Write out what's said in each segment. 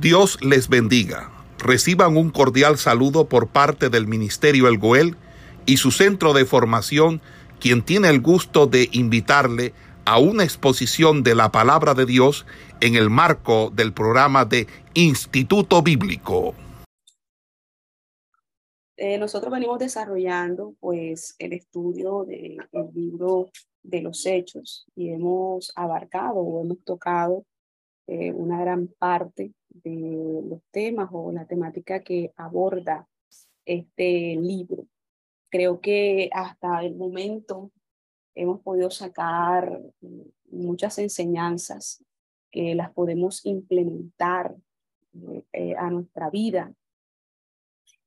Dios les bendiga. Reciban un cordial saludo por parte del Ministerio El Goel y su centro de formación, quien tiene el gusto de invitarle a una exposición de la palabra de Dios en el marco del programa de Instituto Bíblico. Eh, nosotros venimos desarrollando pues el estudio del libro de los hechos y hemos abarcado o hemos tocado eh, una gran parte de los temas o la temática que aborda este libro. Creo que hasta el momento hemos podido sacar muchas enseñanzas que las podemos implementar eh, a nuestra vida.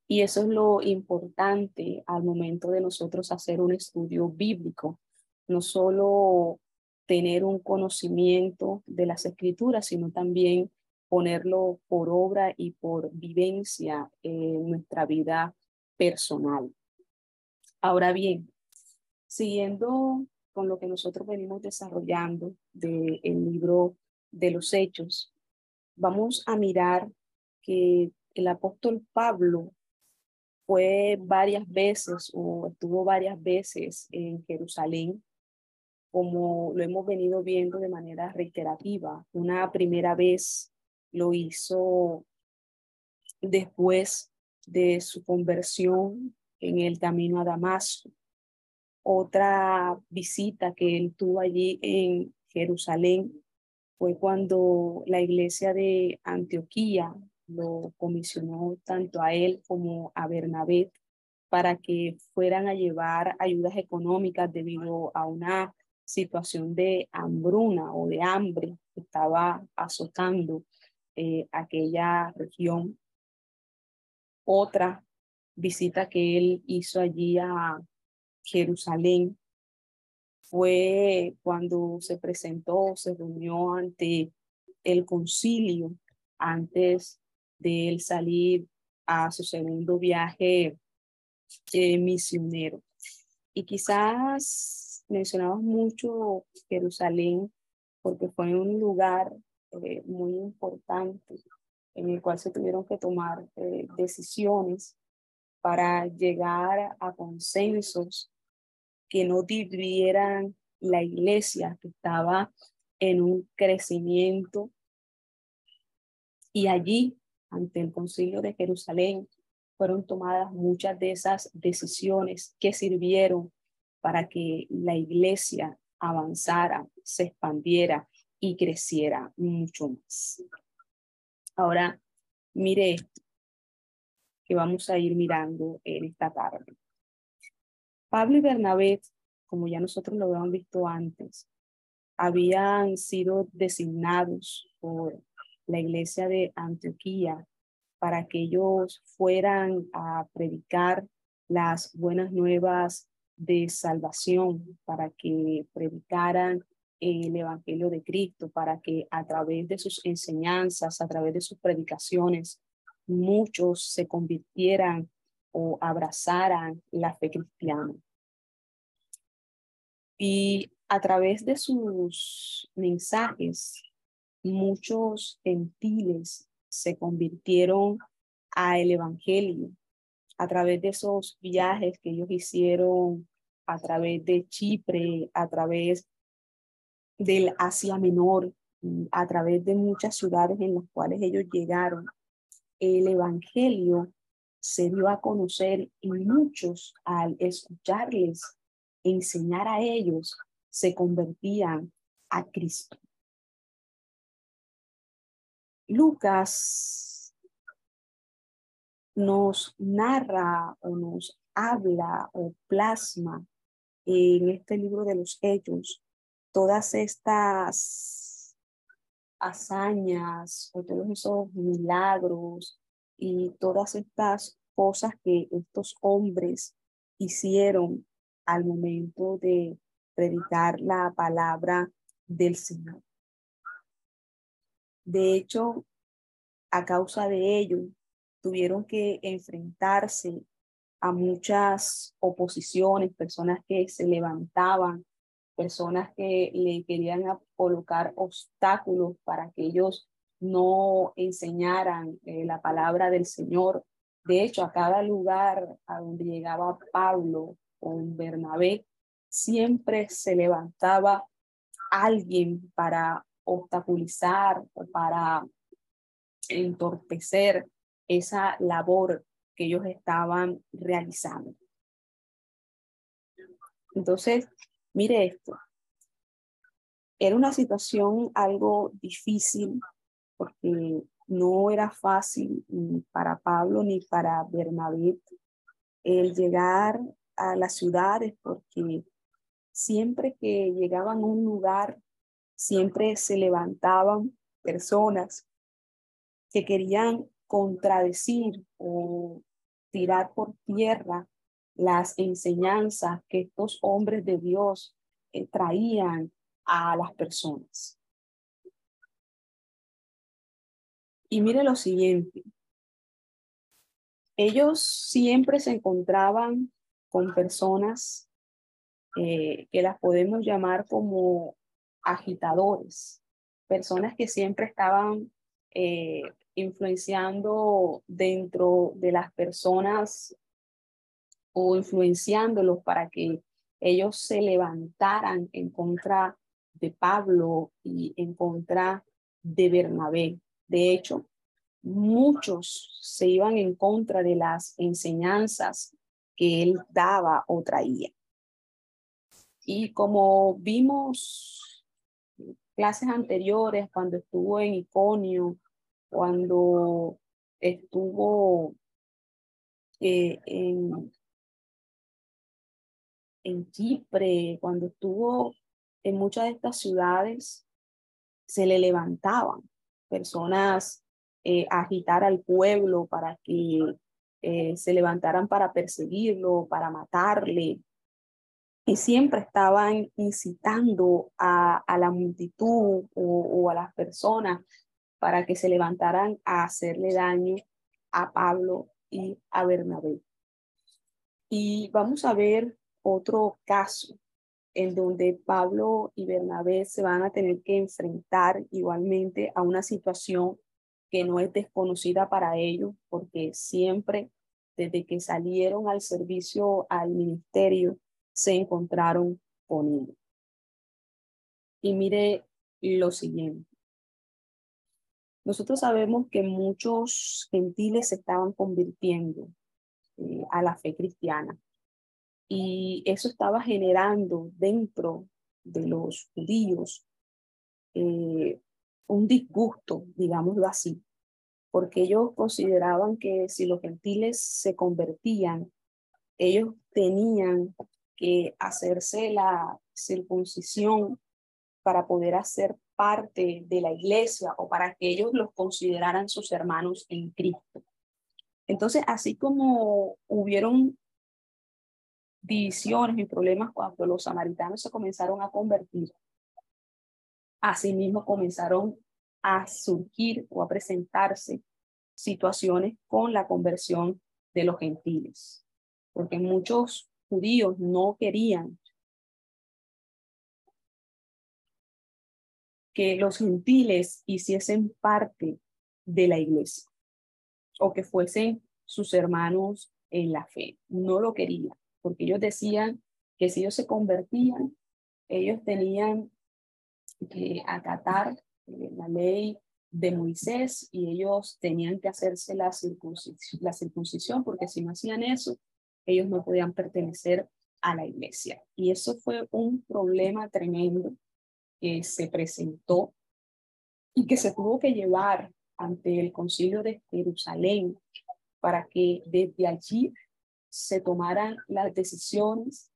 Y eso es lo importante al momento de nosotros hacer un estudio bíblico, no solo tener un conocimiento de las escrituras, sino también ponerlo por obra y por vivencia en nuestra vida personal. Ahora bien, siguiendo con lo que nosotros venimos desarrollando del libro de los hechos, vamos a mirar que el apóstol Pablo fue varias veces o estuvo varias veces en Jerusalén como lo hemos venido viendo de manera reiterativa. Una primera vez lo hizo después de su conversión en el camino a Damasco. Otra visita que él tuvo allí en Jerusalén fue cuando la iglesia de Antioquía lo comisionó tanto a él como a Bernabé para que fueran a llevar ayudas económicas debido a una situación de hambruna o de hambre que estaba azotando eh, aquella región. Otra visita que él hizo allí a Jerusalén fue cuando se presentó, se reunió ante el concilio antes de él salir a su segundo viaje eh, misionero. Y quizás mencionamos mucho Jerusalén porque fue un lugar eh, muy importante en el cual se tuvieron que tomar eh, decisiones para llegar a consensos que no dividieran la iglesia que estaba en un crecimiento. Y allí, ante el concilio de Jerusalén, fueron tomadas muchas de esas decisiones que sirvieron para que la iglesia avanzara, se expandiera y creciera mucho más. Ahora, mire que vamos a ir mirando en esta tarde. Pablo y Bernabé, como ya nosotros lo habíamos visto antes, habían sido designados por la iglesia de Antioquía para que ellos fueran a predicar las buenas nuevas de salvación, para que predicaran el Evangelio de Cristo, para que a través de sus enseñanzas, a través de sus predicaciones, muchos se convirtieran o abrazaran la fe cristiana. Y a través de sus mensajes, muchos gentiles se convirtieron al Evangelio a través de esos viajes que ellos hicieron a través de Chipre, a través del Asia Menor, a través de muchas ciudades en las cuales ellos llegaron. El Evangelio se dio a conocer y muchos al escucharles, enseñar a ellos, se convertían a Cristo. Lucas nos narra o nos habla o plasma en este libro de los hechos todas estas hazañas o todos esos milagros y todas estas cosas que estos hombres hicieron al momento de predicar la palabra del Señor. De hecho, a causa de ello, tuvieron que enfrentarse a muchas oposiciones, personas que se levantaban, personas que le querían colocar obstáculos para que ellos no enseñaran eh, la palabra del Señor. De hecho, a cada lugar a donde llegaba Pablo o Bernabé, siempre se levantaba alguien para obstaculizar para entorpecer esa labor que ellos estaban realizando. Entonces, mire esto. Era una situación algo difícil porque no era fácil ni para Pablo ni para Bernabé el llegar a las ciudades porque siempre que llegaban a un lugar, siempre se levantaban personas que querían contradecir o tirar por tierra las enseñanzas que estos hombres de Dios eh, traían a las personas. Y mire lo siguiente, ellos siempre se encontraban con personas eh, que las podemos llamar como agitadores, personas que siempre estaban eh, influenciando dentro de las personas o influenciándolos para que ellos se levantaran en contra de Pablo y en contra de Bernabé. De hecho, muchos se iban en contra de las enseñanzas que él daba o traía. Y como vimos clases anteriores, cuando estuvo en Iconio, cuando estuvo eh, en, en Chipre, cuando estuvo en muchas de estas ciudades, se le levantaban personas eh, a agitar al pueblo para que eh, se levantaran para perseguirlo, para matarle. Y siempre estaban incitando a, la multitud o, a las personas para que se levantaran a hacerle daño a Pablo y a Bernabé. Y vamos a ver otro caso en donde Pablo y Bernabé se van a tener que enfrentar igualmente a una situación que no es desconocida para ellos, porque siempre desde que salieron al servicio al ministerio se encontraron con él. Y mire lo siguiente. Nosotros sabemos que muchos gentiles se estaban convirtiendo eh, a la fe cristiana. Y eso estaba generando dentro de los judíos eh, un disgusto, digámoslo así, porque ellos consideraban que si los gentiles se convertían, ellos tenían que hacerse la circuncisión para poder hacer parte de la iglesia o para que ellos los consideraran sus hermanos en Cristo. Entonces, así como hubieron divisiones y problemas cuando los samaritanos se comenzaron a convertir, Asimismo comenzaron a surgir o a presentarse situaciones con la conversión de los gentiles, porque muchos judíos no querían que los gentiles hiciesen parte de la iglesia o que fuesen sus hermanos en la fe. No lo querían, porque ellos decían que si ellos se convertían, ellos tenían que acatar eh, la ley de Moisés y ellos tenían que hacerse la circuncisión, la circuncisión porque si no hacían eso, ellos no podían pertenecer a la iglesia. Y eso fue un problema tremendo que se presentó y que se tuvo que llevar ante el concilio de Jerusalén para que desde allí se tomaran las decisiones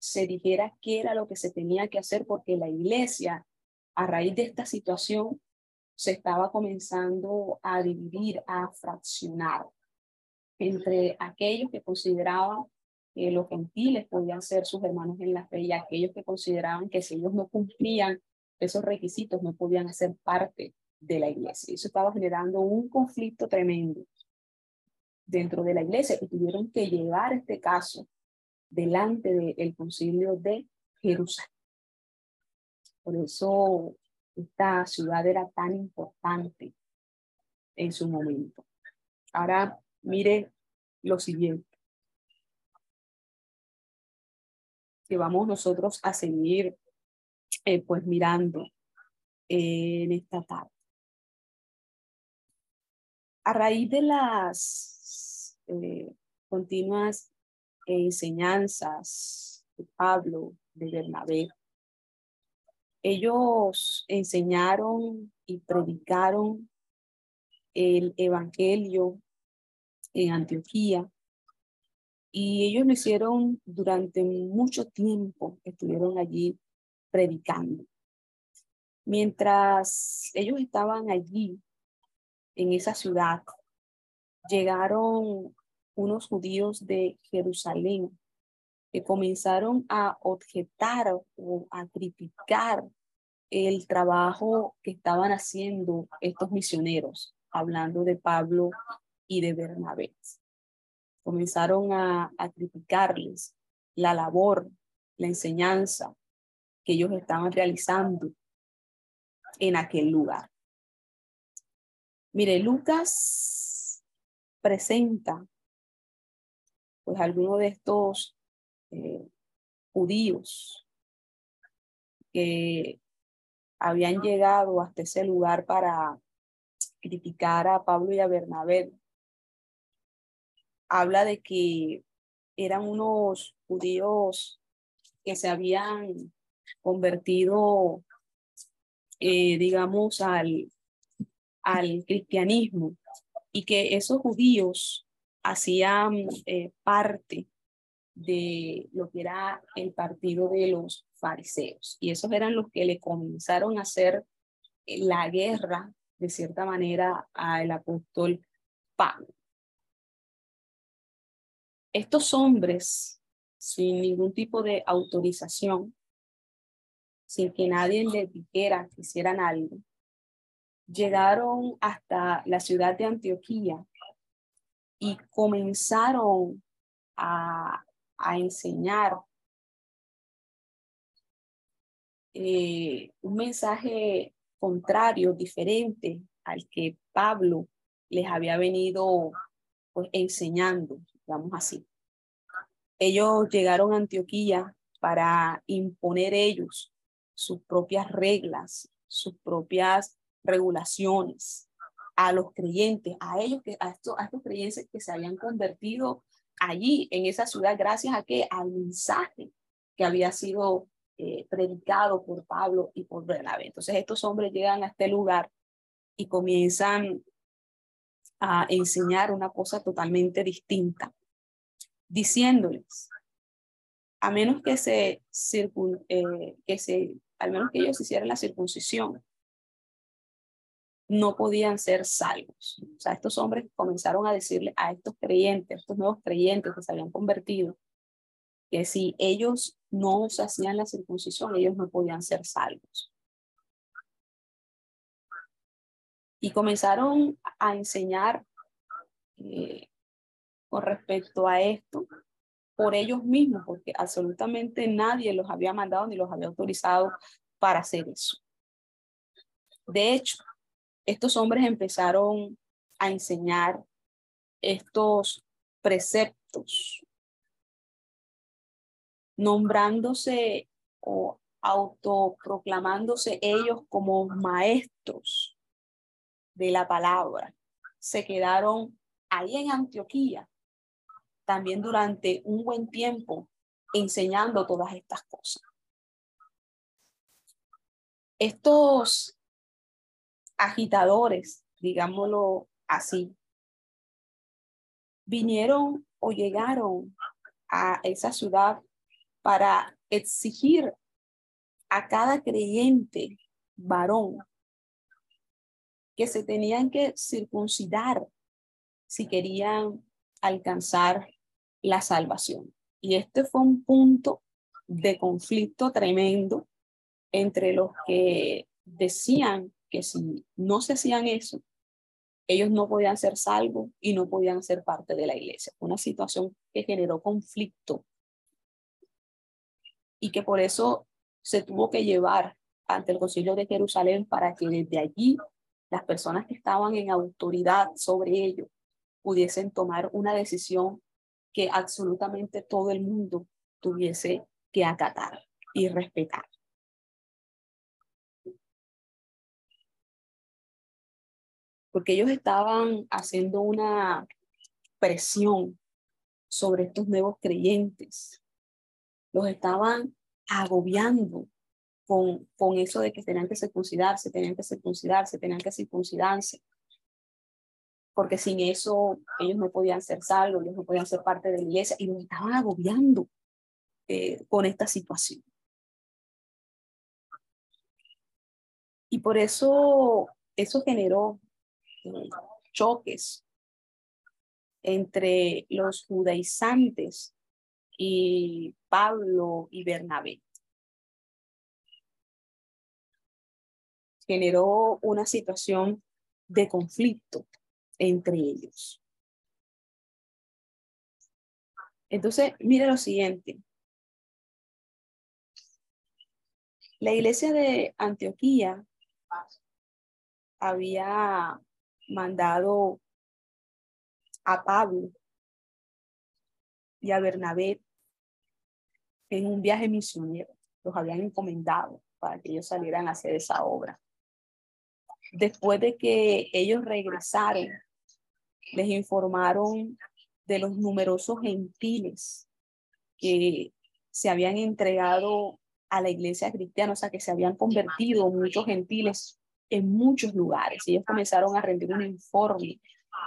se dijera qué era lo que se tenía que hacer porque la iglesia, a raíz de esta situación, se estaba comenzando a dividir, a fraccionar entre aquellos que consideraban que los gentiles podían ser sus hermanos en la fe y aquellos que consideraban que si ellos no cumplían esos requisitos no podían hacer parte de la iglesia. Eso estaba generando un conflicto tremendo dentro de la iglesia y tuvieron que llevar este caso delante del concilio de Jerusalén. Por eso Esta ciudad era tan importante en su momento. Ahora mire lo siguiente. Que vamos nosotros a seguir eh, pues mirando eh, en esta tarde. A raíz de las eh, continuas enseñanzas de Pablo, de Bernabé, ellos enseñaron y predicaron el Evangelio en Antioquía y ellos lo hicieron durante mucho tiempo, estuvieron allí predicando. Mientras ellos estaban allí, en esa ciudad, llegaron unos judíos de Jerusalén que comenzaron a objetar o a criticar el trabajo que estaban haciendo estos misioneros, hablando de Pablo y de Bernabé. Comenzaron a, criticarles la labor, la enseñanza que ellos estaban realizando en aquel lugar. Mire, Lucas presenta pues algunos de estos eh, judíos que habían llegado hasta ese lugar para criticar a Pablo y a Bernabé. Habla de que eran unos judíos que se habían convertido, eh, digamos, al, al cristianismo y que esos judíos hacían eh, parte de lo que era el partido de los fariseos. Y esos eran los que le comenzaron a hacer eh, la guerra, de cierta manera, al apóstol Pablo. Estos hombres, sin ningún tipo de autorización, sin que nadie les dijera que hicieran algo, llegaron hasta la ciudad de Antioquía y comenzaron a, enseñar eh, un mensaje contrario, diferente al que Pablo les había venido pues, enseñando, digamos así. Ellos llegaron a Antioquía para imponer ellos sus propias reglas, sus propias regulaciones a los creyentes, a ellos que a estos, a estos creyentes que se habían convertido allí en esa ciudad gracias a que al mensaje que había sido eh, predicado por Pablo y por Bernabé. Entonces estos hombres llegan a este lugar y comienzan a enseñar una cosa totalmente distinta, diciéndoles, a menos que se, eh, que se, al menos que ellos hicieran la circuncisión, no podían ser salvos. O sea, estos hombres comenzaron a decirle a estos creyentes, estos nuevos creyentes que se habían convertido, que si ellos no se hacían la circuncisión, ellos no podían ser salvos. Y comenzaron a enseñar eh, con respecto a esto por ellos mismos, porque absolutamente nadie los había mandado ni los había autorizado para hacer eso. De hecho, estos hombres empezaron a enseñar estos preceptos, nombrándose o autoproclamándose ellos como maestros de la palabra. Se quedaron ahí en Antioquía también durante un buen tiempo enseñando todas estas cosas. Estos agitadores, digámoslo así, vinieron o llegaron a esa ciudad para exigir a cada creyente varón que se tenían que circuncidar si querían alcanzar la salvación. Y este fue un punto de conflicto tremendo entre los que decían que si no se hacían eso, ellos no podían ser salvos y no podían ser parte de la iglesia. Una situación que generó conflicto y que por eso se tuvo que llevar ante el concilio de Jerusalén para que desde allí las personas que estaban en autoridad sobre ello pudiesen tomar una decisión que absolutamente todo el mundo tuviese que acatar y respetar. Porque ellos estaban haciendo una presión sobre estos nuevos creyentes. Los estaban agobiando con, con eso de que tenían que circuncidarse, tenían que circuncidarse, tenían que circuncidarse. Porque sin eso ellos no podían ser salvos, ellos no podían ser parte de la iglesia y los estaban agobiando eh, con esta situación. Y por eso eso generó eh, choques entre los judaizantes y Pablo y Bernabé. Generó una situación de conflicto entre ellos. Entonces, mire lo siguiente. La iglesia de Antioquía había mandado a Pablo y a Bernabé en un viaje misionero. Los habían encomendado para que ellos salieran a hacer esa obra. Después de que ellos regresaron, les informaron de los numerosos gentiles que se habían entregado a la iglesia cristiana, o sea, que se habían convertido muchos gentiles en muchos lugares. Ellos comenzaron a rendir un informe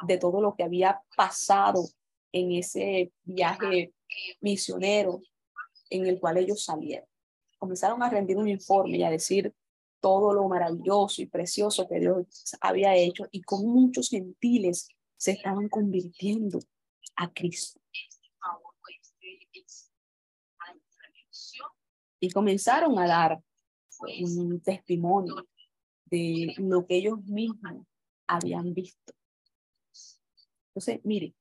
de todo lo que había pasado en ese viaje misionero en el cual ellos salieron. Comenzaron a rendir un informe y a decir todo lo maravilloso y precioso que Dios había hecho y con muchos gentiles se estaban convirtiendo a Cristo. Y comenzaron a dar un testimonio de lo que ellos mismos habían visto. Entonces, mire,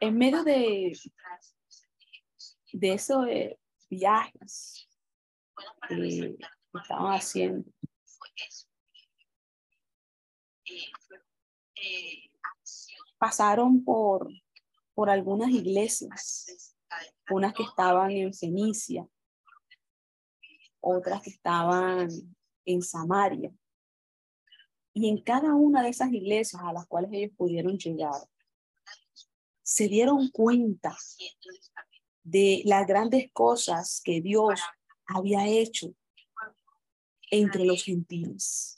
en medio de, de esos eh, viajes que estaban haciendo, pasaron por, por algunas iglesias, unas que estaban en Fenicia, otras que estaban en Samaria. Y en cada una de esas iglesias a las cuales ellos pudieron llegar, se dieron cuenta de las grandes cosas que Dios había hecho entre los gentiles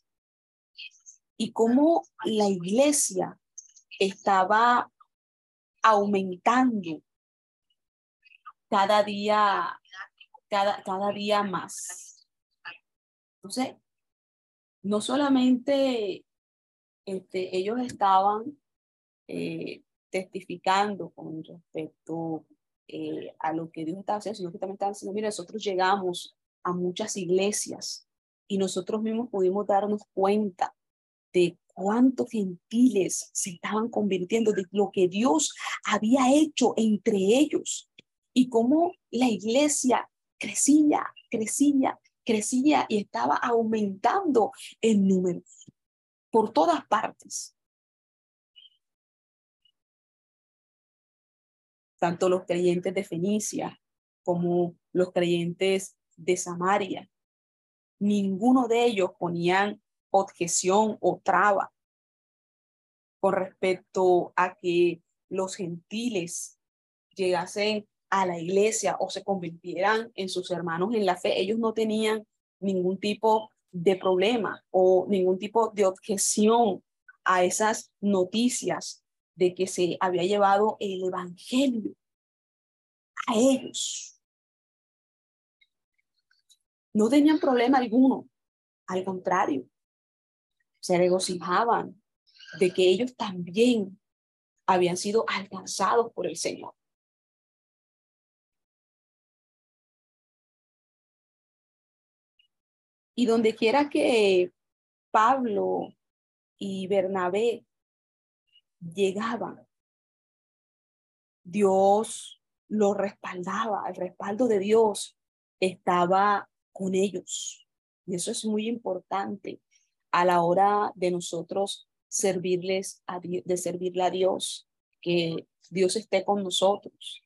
y cómo la iglesia estaba aumentando cada día, cada, cada día más. Entonces, no solamente este, ellos estaban eh, testificando con respecto eh, a lo que Dios estaba haciendo, sino que también estaban diciendo, mira, nosotros llegamos a muchas iglesias y nosotros mismos pudimos darnos cuenta de cuántos gentiles se estaban convirtiendo, de lo que Dios había hecho entre ellos y cómo la iglesia crecía, crecía, crecía y estaba aumentando en números por todas partes. Tanto los creyentes de Fenicia como los creyentes de Samaria, ninguno de ellos ponían objeción o traba con respecto a que los gentiles llegasen a la iglesia o se convirtieran en sus hermanos en la fe. Ellos no tenían ningún tipo de problema o ningún tipo de objeción a esas noticias de que se había llevado el evangelio a ellos. No tenían problema alguno, al contrario, se regocijaban de que ellos también habían sido alcanzados por el Señor. Y donde quiera que Pablo y Bernabé llegaban, Dios lo respaldaba, el respaldo de Dios estaba con ellos. Y eso es muy importante a la hora de nosotros servirles a de servirle a Dios, que Dios esté con nosotros,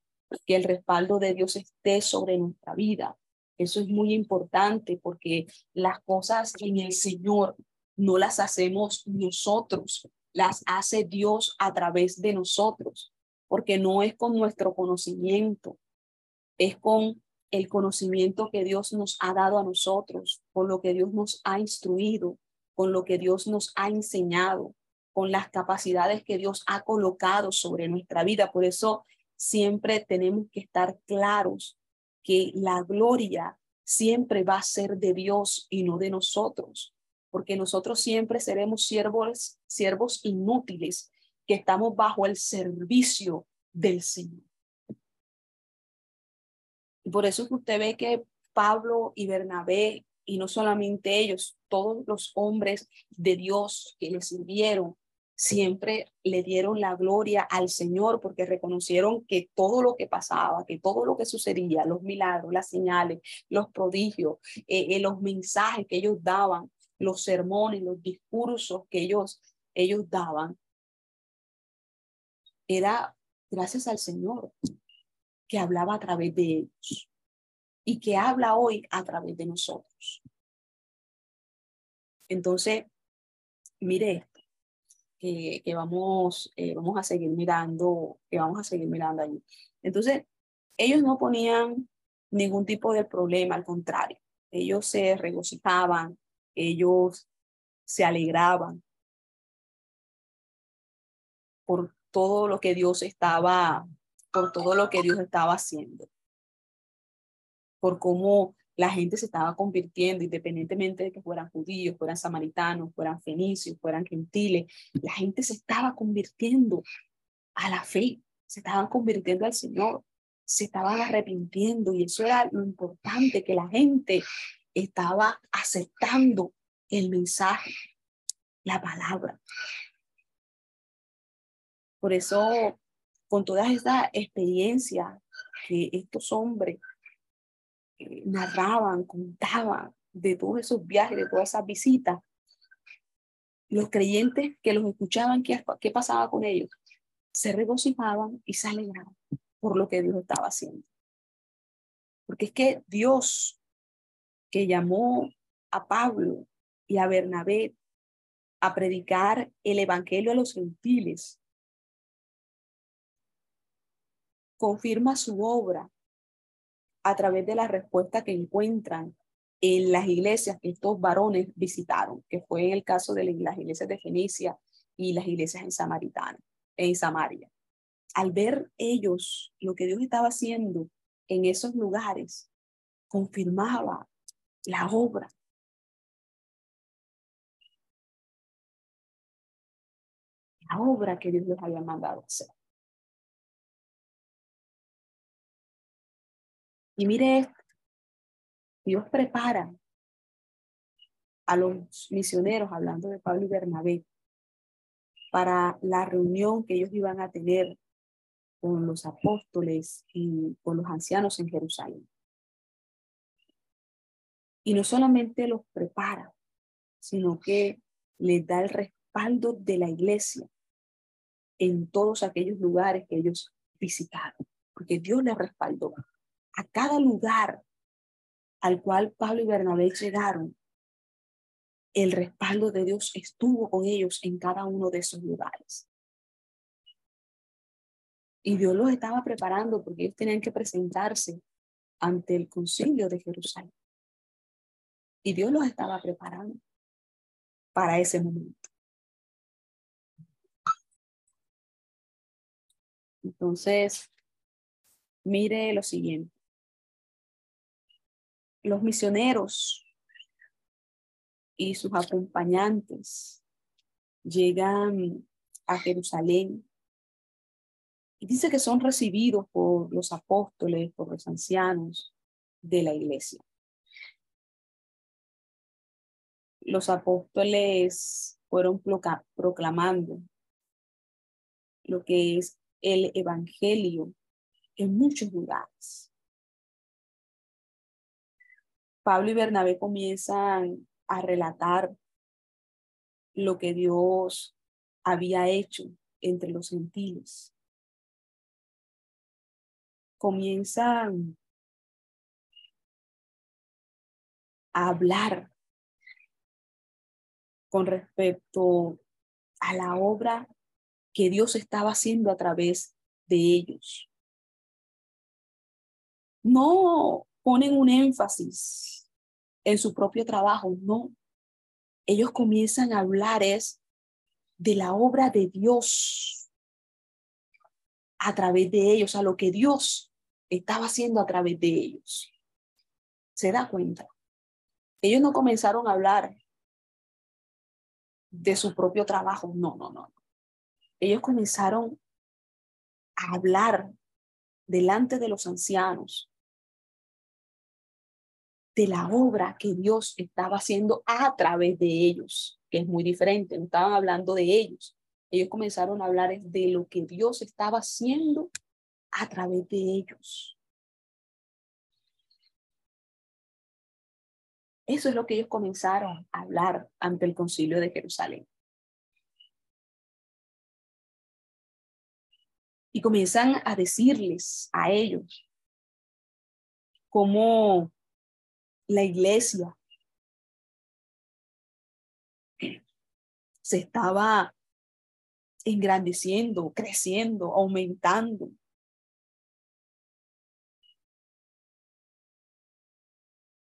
que el respaldo de Dios esté sobre nuestra vida. Eso es muy importante porque las cosas en el Señor no las hacemos nosotros, las hace Dios a través de nosotros, porque no es con nuestro conocimiento, es con el conocimiento que Dios nos ha dado a nosotros, con lo que Dios nos ha instruido, con lo que Dios nos ha enseñado, con las capacidades que Dios ha colocado sobre nuestra vida. Por eso siempre tenemos que estar claros que la gloria siempre va a ser de Dios y no de nosotros, porque nosotros siempre seremos siervos, siervos inútiles que estamos bajo el servicio del Señor. Y por eso que usted ve que Pablo y Bernabé, y no solamente ellos, todos los hombres de Dios que le sirvieron, siempre le dieron la gloria al Señor porque reconocieron que todo lo que pasaba, que todo lo que sucedía, los milagros, las señales, los prodigios, eh, eh, los mensajes que ellos daban, los sermones, los discursos que ellos, ellos daban, era gracias al Señor que hablaba a través de ellos y que habla hoy a través de nosotros. Entonces, mire que, vamos, eh, vamos a seguir mirando, que vamos a seguir mirando allí. Entonces, ellos no ponían ningún tipo de problema, al contrario, ellos se regocijaban, ellos se alegraban por todo lo que Dios estaba, por todo lo que Dios estaba haciendo, por cómo la gente se estaba convirtiendo, independientemente de que fueran judíos, fueran samaritanos, fueran fenicios, fueran gentiles, la gente se estaba convirtiendo a la fe, se estaban convirtiendo al Señor, se estaban arrepintiendo y eso era lo importante, que la gente estaba aceptando el mensaje, la palabra. Por eso, con todas estas experiencias que estos hombres narraban, contaban de todos esos viajes, de todas esas visitas, los creyentes que los escuchaban, ¿qué, qué pasaba con ellos? Se regocijaban y se alegraban por lo que Dios estaba haciendo. Porque es que Dios que llamó a Pablo y a Bernabé a predicar el evangelio a los gentiles, confirma su obra a través de la respuesta que encuentran en las iglesias que estos varones visitaron, que fue en el caso de las iglesias de Fenicia y las iglesias en Samaritana, en Samaria. Al ver ellos lo que Dios estaba haciendo en esos lugares, confirmaba la obra. La obra que Dios les había mandado hacer. Y mire Dios prepara a los misioneros, hablando de Pablo y Bernabé, para la reunión que ellos iban a tener con los apóstoles y con los ancianos en Jerusalén. Y no solamente los prepara, sino que les da el respaldo de la iglesia en todos aquellos lugares que ellos visitaron, porque Dios les respaldó a cada lugar al cual Pablo y Bernabé llegaron, el respaldo de Dios estuvo con ellos en cada uno de esos lugares. Y Dios los estaba preparando porque ellos tenían que presentarse ante el concilio de Jerusalén. Y Dios los estaba preparando para ese momento. Entonces, mire lo siguiente los misioneros y sus acompañantes llegan a Jerusalén y dice que son recibidos por los apóstoles, por los ancianos de la iglesia. Los apóstoles fueron proclamando lo que es el evangelio en muchos lugares. Pablo y Bernabé comienzan a relatar lo que Dios había hecho entre los gentiles. Comienzan a hablar con respecto a la obra que Dios estaba haciendo a través de ellos. No ponen un énfasis en su propio trabajo, no. Ellos comienzan a hablar es de la obra de Dios a través de ellos, a lo que Dios estaba haciendo a través de ellos. ¿Se da cuenta? Ellos no comenzaron a hablar de su propio trabajo, no, no, no. Ellos comenzaron a hablar delante de los ancianos de la obra que Dios estaba haciendo a través de ellos, que es muy diferente, no estaban hablando de ellos. Ellos comenzaron a hablar de lo que Dios estaba haciendo a través de ellos. Eso es lo que ellos comenzaron a hablar ante el concilio de Jerusalén. Y comienzan a decirles a ellos cómo la iglesia se estaba engrandeciendo, creciendo, aumentando.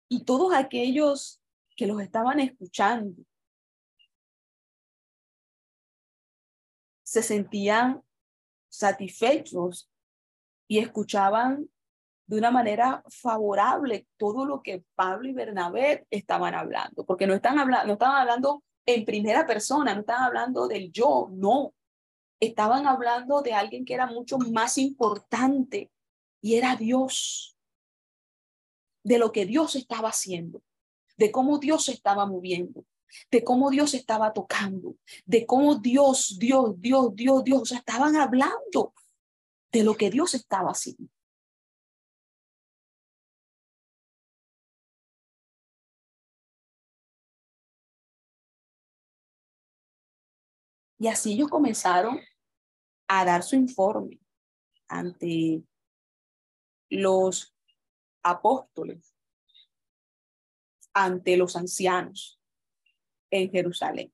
Y todos aquellos que los estaban escuchando se sentían satisfechos y escuchaban de una manera favorable todo lo que Pablo y Bernabé estaban hablando, porque no, están hablando, no estaban hablando en primera persona, no estaban hablando del yo, no, estaban hablando de alguien que era mucho más importante y era Dios, de lo que Dios estaba haciendo, de cómo Dios se estaba moviendo, de cómo Dios estaba tocando, de cómo Dios, Dios, Dios, Dios, Dios, o sea, estaban hablando de lo que Dios estaba haciendo. Y así ellos comenzaron a dar su informe ante los apóstoles, ante los ancianos en Jerusalén.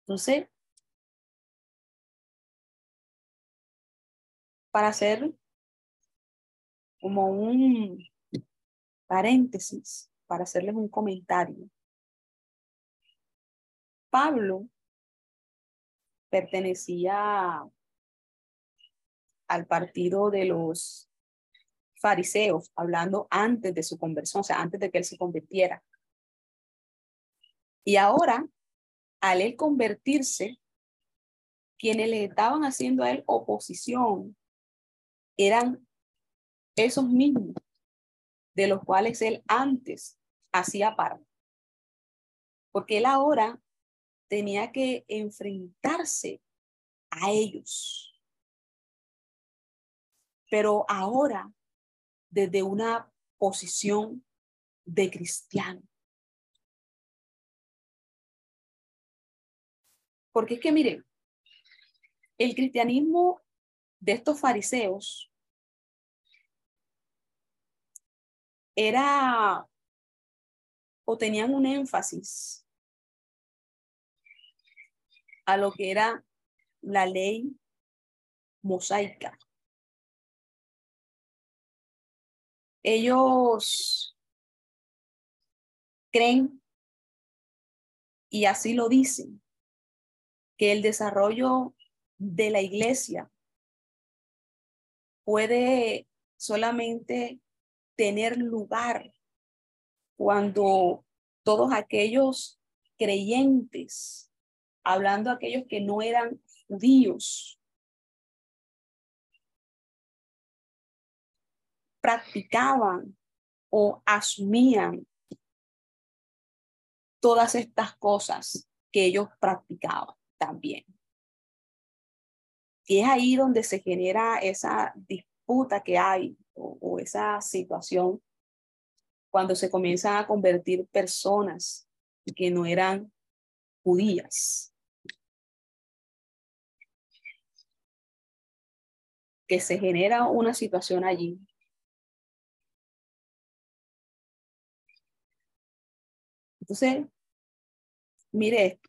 Entonces, para hacer como un paréntesis, para hacerles un comentario. Pablo pertenecía al partido de los fariseos, hablando antes de su conversión, o sea, antes de que él se convirtiera. Y ahora, al él convertirse, quienes le estaban haciendo a él oposición eran esos mismos de los cuales él antes hacía parte. Porque él ahora tenía que enfrentarse a ellos. Pero ahora desde una posición de cristiano. Porque es que, miren, el cristianismo de estos fariseos era o tenían un énfasis a lo que era la ley mosaica. Ellos creen, y así lo dicen, que el desarrollo de la iglesia puede solamente tener lugar cuando todos aquellos creyentes, hablando aquellos que no eran judíos, practicaban o asumían todas estas cosas que ellos practicaban también. Y es ahí donde se genera esa disputa que hay o, esa situación cuando se comienzan a convertir personas que no eran judías. Que se genera una situación allí. Entonces, mire esto.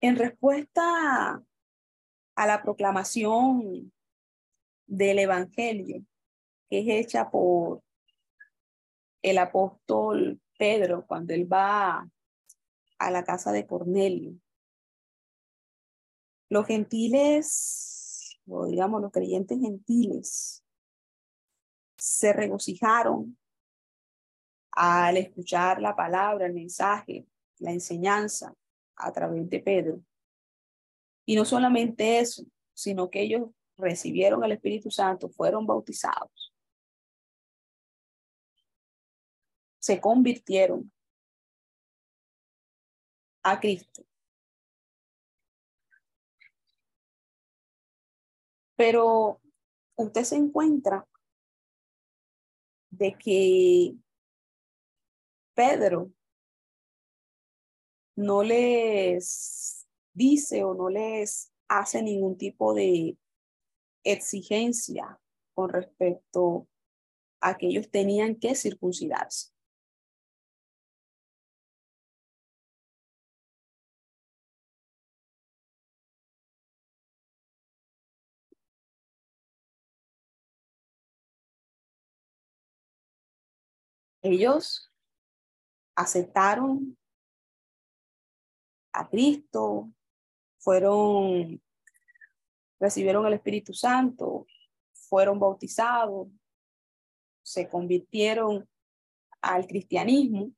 En respuesta a la proclamación del Evangelio, que es hecha por el apóstol Pedro cuando él va a la casa de Cornelio. Los gentiles, o digamos los creyentes gentiles, se regocijaron al escuchar la palabra, el mensaje, la enseñanza a través de Pedro. Y no solamente eso, sino que ellos recibieron el Espíritu Santo, fueron bautizados, se convirtieron a Cristo. Pero usted se encuentra de que Pedro no les dice o no les hace ningún tipo de exigencia con respecto a que ellos tenían que circuncidarse. Ellos aceptaron a Cristo, fueron, recibieron el Espíritu Santo, fueron bautizados, se convirtieron al cristianismo.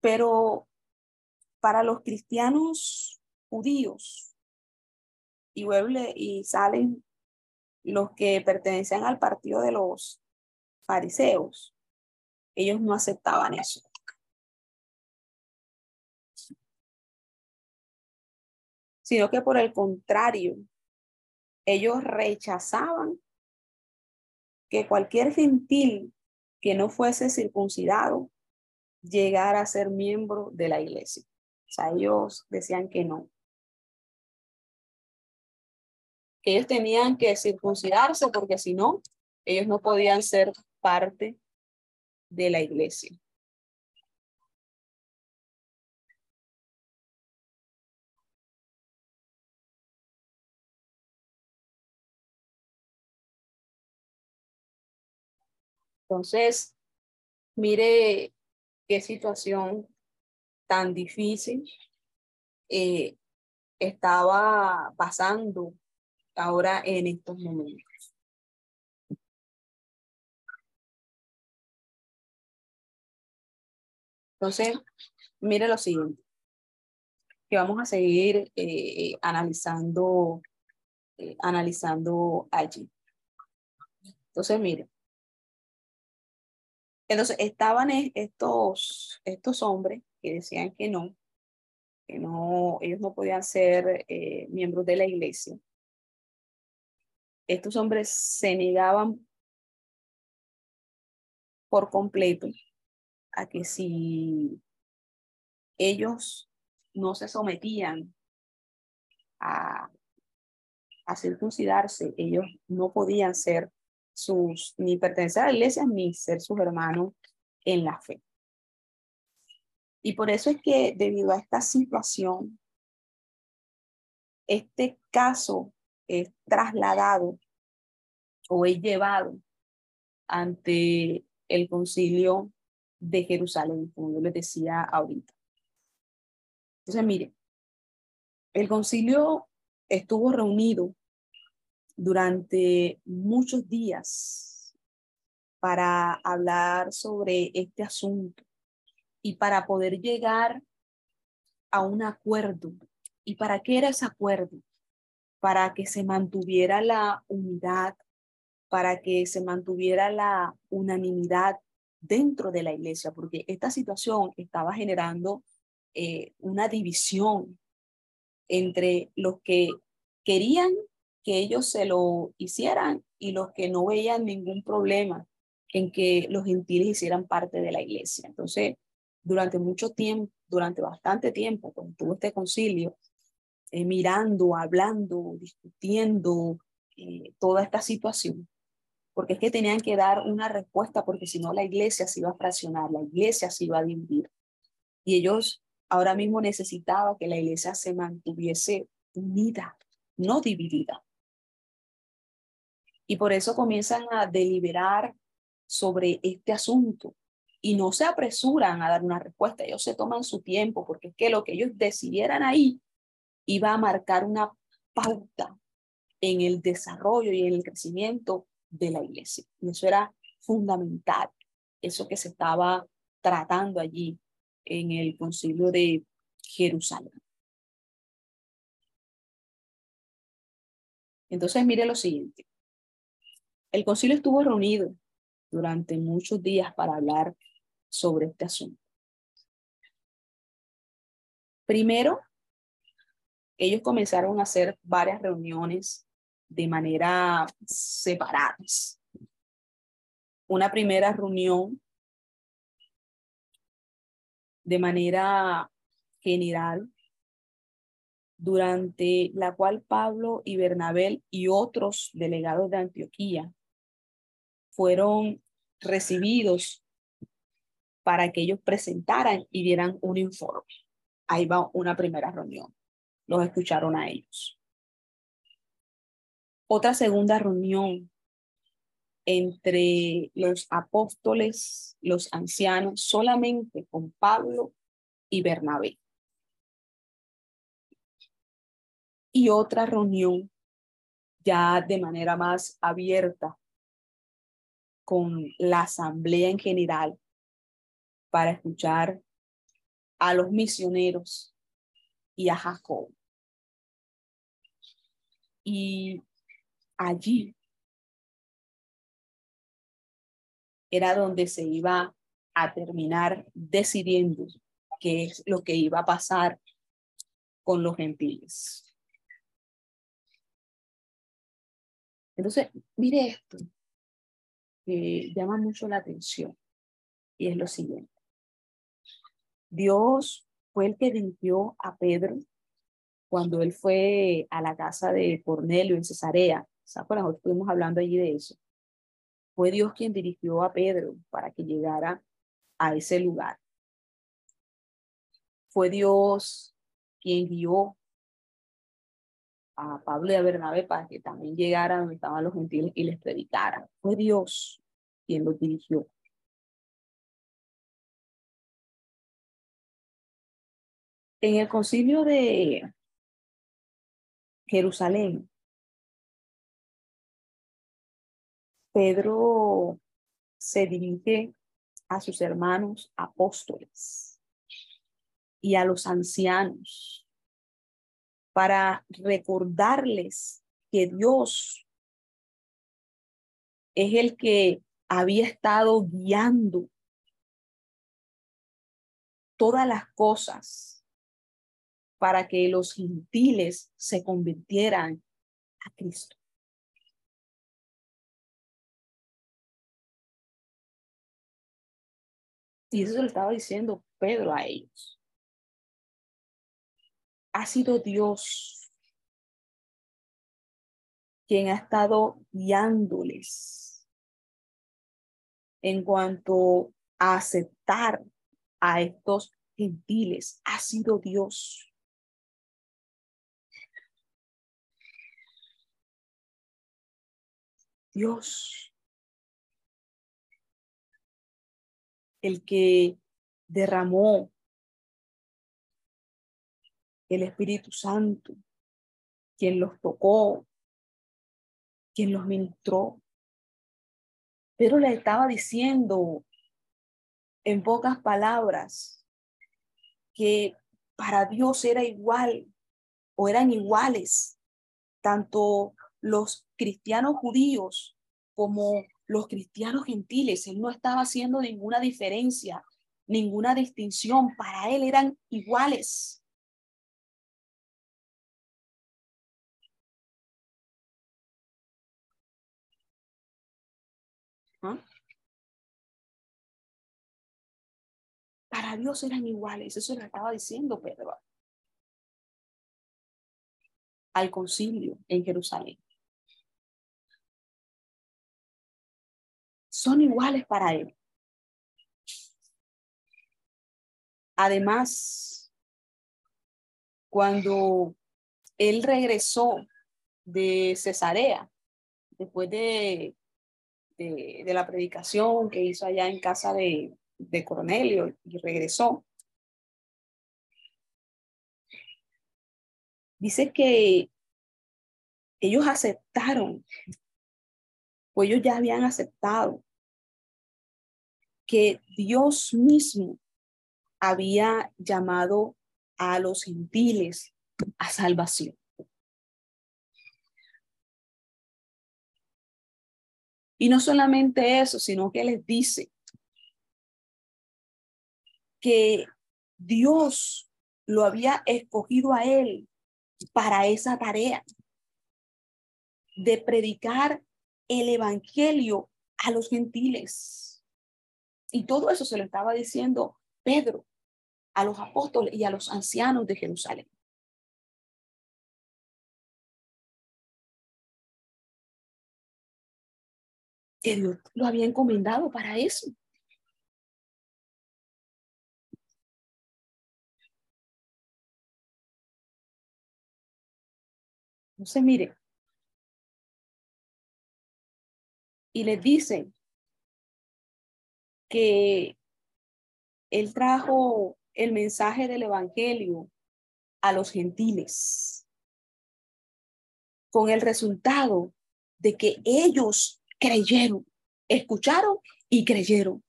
Pero para los cristianos judíos, y, y salen los que pertenecían al partido de los fariseos, ellos no aceptaban eso. Sino que por el contrario, ellos rechazaban que cualquier gentil que no fuese circuncidado llegara a ser miembro de la iglesia. O sea, ellos decían que no. Que ellos tenían que circuncidarse porque si no, ellos no podían ser parte de la iglesia. Entonces, mire qué situación tan difícil eh, estaba pasando ahora en estos momentos. Entonces, mire lo siguiente, que vamos a seguir eh, analizando, eh, analizando allí. Entonces, mire, entonces estaban estos, estos hombres que decían que no, que no, ellos no podían ser eh, miembros de la iglesia. Estos hombres se negaban por completo a que si ellos no se sometían a, a circuncidarse, ellos no podían ser sus, ni pertenecer a la iglesia, ni ser sus hermanos en la fe. Y por eso es que debido a esta situación, este caso es trasladado o es llevado ante el concilio de Jerusalén, como yo les decía ahorita. Entonces, mire, el concilio estuvo reunido durante muchos días para hablar sobre este asunto y para poder llegar a un acuerdo. ¿Y para qué era ese acuerdo? Para que se mantuviera la unidad, para que se mantuviera la unanimidad dentro de la iglesia, porque esta situación estaba generando eh, una división entre los que querían que ellos se lo hicieran y los que no veían ningún problema en que los gentiles hicieran parte de la iglesia. Entonces, durante mucho tiempo, durante bastante tiempo, cuando tuvo este concilio, eh, mirando, hablando, discutiendo eh, toda esta situación, porque es que tenían que dar una respuesta, porque si no la iglesia se iba a fraccionar, la iglesia se iba a dividir. Y ellos ahora mismo necesitaban que la iglesia se mantuviese unida, no dividida. Y por eso comienzan a deliberar sobre este asunto y no se apresuran a dar una respuesta, ellos se toman su tiempo porque es que lo que ellos decidieran ahí iba a marcar una pauta en el desarrollo y en el crecimiento de la iglesia. Y eso era fundamental, eso que se estaba tratando allí en el concilio de Jerusalén. Entonces, mire lo siguiente. El concilio estuvo reunido durante muchos días para hablar sobre este asunto. Primero, ellos comenzaron a hacer varias reuniones de manera separadas. Una primera reunión de manera general, durante la cual Pablo y Bernabé y otros delegados de Antioquía fueron recibidos para que ellos presentaran y dieran un informe. Ahí va una primera reunión. Los escucharon a ellos. Otra segunda reunión entre los apóstoles, los ancianos, solamente con Pablo y Bernabé. Y otra reunión ya de manera más abierta con la asamblea en general para escuchar a los misioneros y a Jacob. Y allí era donde se iba a terminar decidiendo qué es lo que iba a pasar con los gentiles. Entonces, mire esto que llama mucho la atención y es lo siguiente. Dios fue el que dirigió a Pedro cuando él fue a la casa de Cornelio en Cesarea. ¿Se acuerdan? Estuvimos hablando allí de eso. Fue Dios quien dirigió a Pedro para que llegara a ese lugar. Fue Dios quien guió a Pablo y a Bernabé para que también llegaran donde estaban los gentiles y les predicaran. Fue Dios quien los dirigió. En el concilio de Jerusalén, Pedro se dirige a sus hermanos apóstoles y a los ancianos para recordarles que Dios es el que había estado guiando todas las cosas para que los gentiles se convirtieran a Cristo. Y eso lo estaba diciendo Pedro a ellos ha sido Dios quien ha estado guiándoles en cuanto a aceptar a estos gentiles. Ha sido Dios. Dios. El que derramó el Espíritu Santo, quien los tocó, quien los ministró. Pero le estaba diciendo en pocas palabras que para Dios era igual o eran iguales tanto los cristianos judíos como los cristianos gentiles. Él no estaba haciendo ninguna diferencia, ninguna distinción. Para él eran iguales. Para Dios eran iguales, eso le estaba diciendo Pedro al concilio en Jerusalén. Son iguales para él. Además, cuando él regresó de Cesarea, después de, de, la predicación que hizo allá en casa de, de Cornelio y regresó, dice que ellos aceptaron, o ellos ya habían aceptado que Dios mismo había llamado a los gentiles a salvación. Y no solamente eso, sino que les dice que Dios lo había escogido a él para esa tarea de predicar el evangelio a los gentiles. Y todo eso se lo estaba diciendo Pedro a los apóstoles y a los ancianos de Jerusalén. Que Dios lo había encomendado para eso. Entonces, mire, y les dice que él trajo el mensaje del Evangelio a los gentiles, con el resultado de que ellos creyeron, escucharon y creyeron.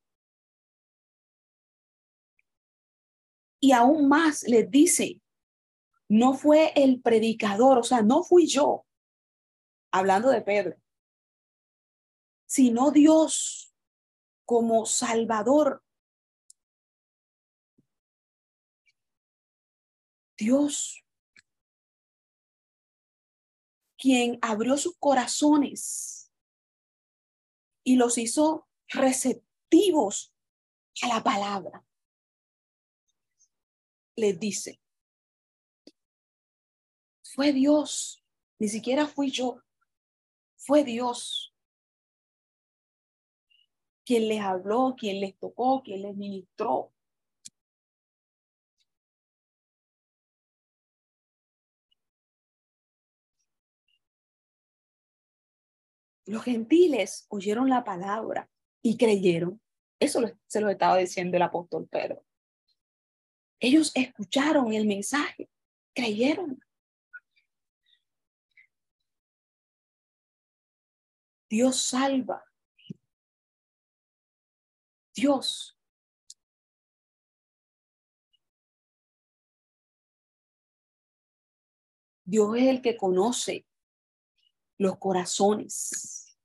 Y aún más les dice, no fue el predicador, o sea, no fui yo, hablando de Pedro, sino Dios como Salvador Dios, quien abrió sus corazones y los hizo receptivos a la palabra. Les dice, fue Dios, ni siquiera fui yo, fue Dios quien les habló, quien les tocó, quien les ministró. Los gentiles oyeron la palabra y creyeron. Eso se lo estaba diciendo el apóstol Pedro. Ellos escucharon el mensaje, creyeron. Dios salva. Dios. Dios es el que conoce los corazones.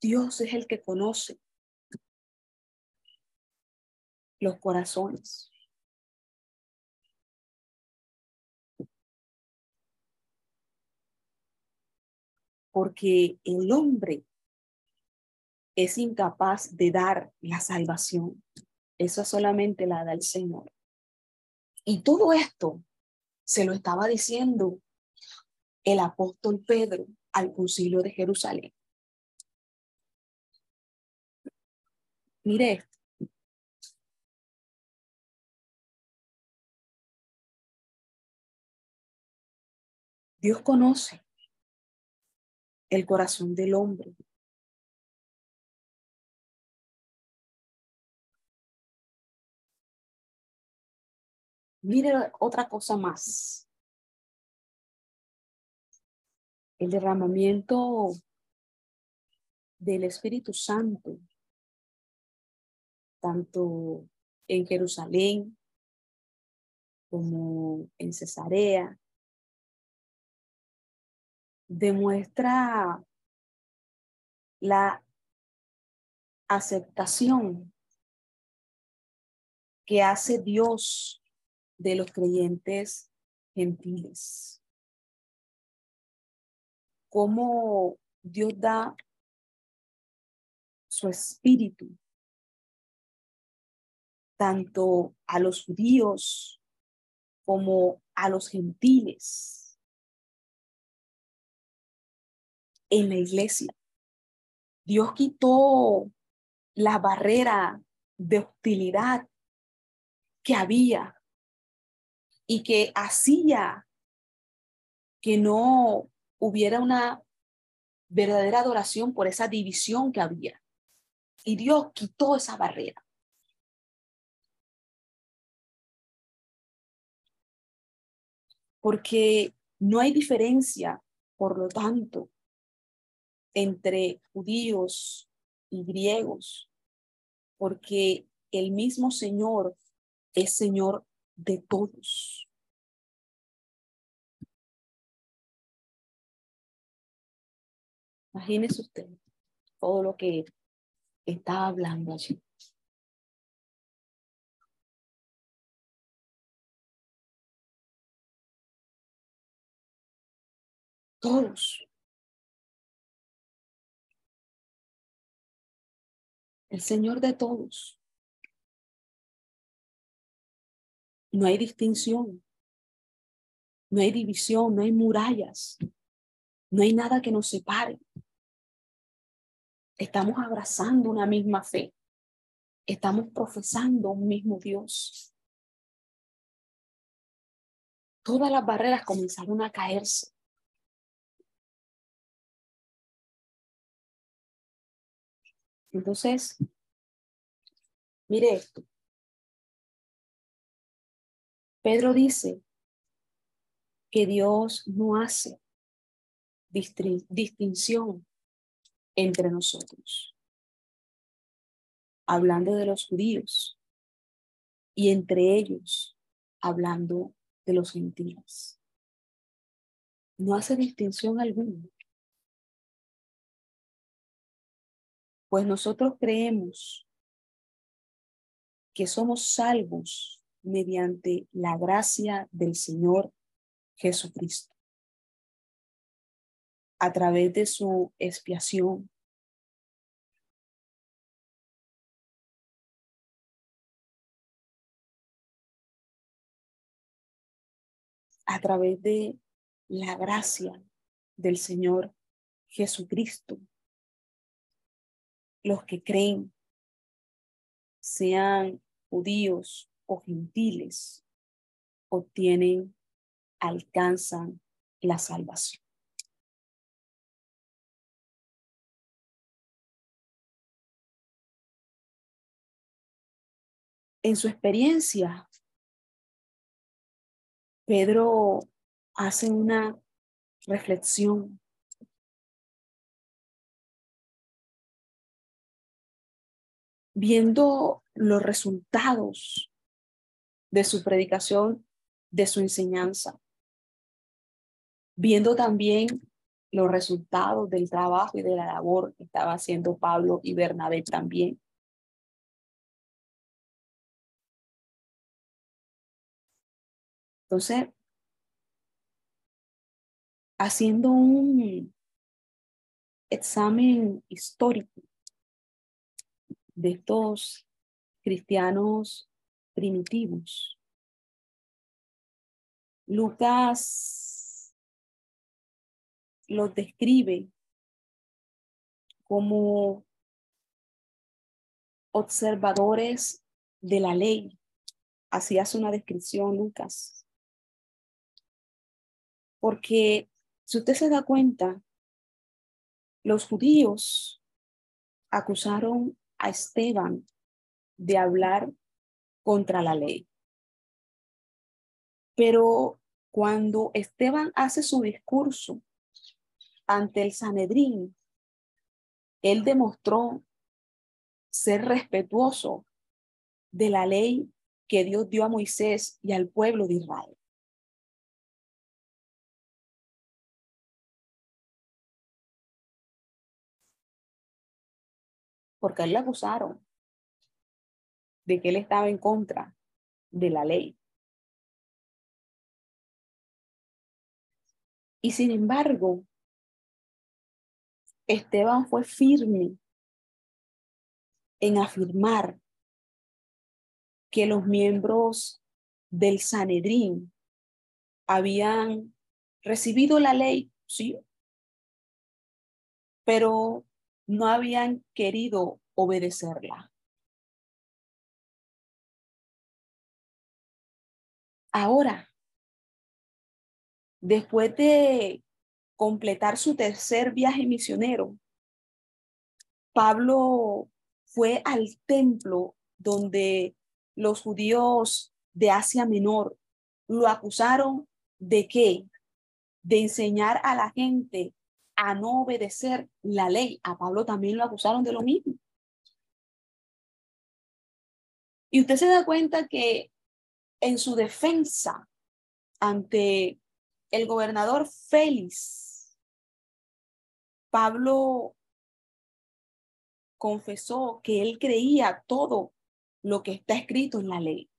Dios es el que conoce los corazones. Porque el hombre es incapaz de dar la salvación. Eso solamente la da el Señor. Y todo esto se lo estaba diciendo el apóstol Pedro al concilio de Jerusalén. Mire esto. Dios conoce el corazón del hombre. Mire otra cosa más. El derramamiento del Espíritu Santo, tanto en Jerusalén como en Cesarea, demuestra la aceptación que hace Dios de los creyentes gentiles. Cómo Dios da su espíritu tanto a los judíos como a los gentiles en la iglesia. Dios quitó la barrera de hostilidad que había y que hacía que no hubiera una verdadera adoración por esa división que había. Y Dios quitó esa barrera. Porque no hay diferencia, por lo tanto, entre judíos y griegos, porque el mismo Señor es Señor de todos. Imagínese usted todo lo que está hablando allí. Todos. El Señor de todos. No hay distinción. No hay división, no hay murallas. No hay nada que nos separe. Estamos abrazando una misma fe. Estamos profesando un mismo Dios. Todas las barreras comenzaron a caerse. Entonces, mire esto. Pedro dice que Dios no hace distinción entre nosotros, hablando de los judíos y entre ellos hablando de los gentiles. No hace distinción alguna. Pues nosotros creemos que somos salvos mediante la gracia del Señor Jesucristo a través de su expiación. A través de la gracia del Señor Jesucristo. Los que creen, sean judíos o gentiles, obtienen, alcanzan la salvación. en su experiencia, Pedro hace una reflexión. Viendo los resultados de su predicación, de su enseñanza, viendo también los resultados del trabajo y de la labor que estaba haciendo Pablo y Bernabé también. Entonces, haciendo un examen histórico de estos cristianos primitivos, Lucas los describe como observadores de la ley. Así hace una descripción Lucas. Porque si usted se da cuenta, los judíos acusaron a Esteban de hablar contra la ley. Pero cuando Esteban hace su discurso ante el Sanedrín, él demostró ser respetuoso de la ley que Dios dio a Moisés y al pueblo de Israel. Porque él le acusaron de que él estaba en contra de la ley. Y sin embargo, Esteban fue firme en afirmar que los miembros del Sanedrín habían recibido la ley, sí, pero no habían querido obedecerla. Ahora, después de completar su tercer viaje misionero, Pablo fue al templo donde los judíos de Asia Menor lo acusaron de qué? De enseñar a la gente a no obedecer la ley. A Pablo también lo acusaron de lo mismo. Y usted se da cuenta que en su defensa ante el gobernador Félix, Pablo confesó que él creía todo lo que está escrito en la ley.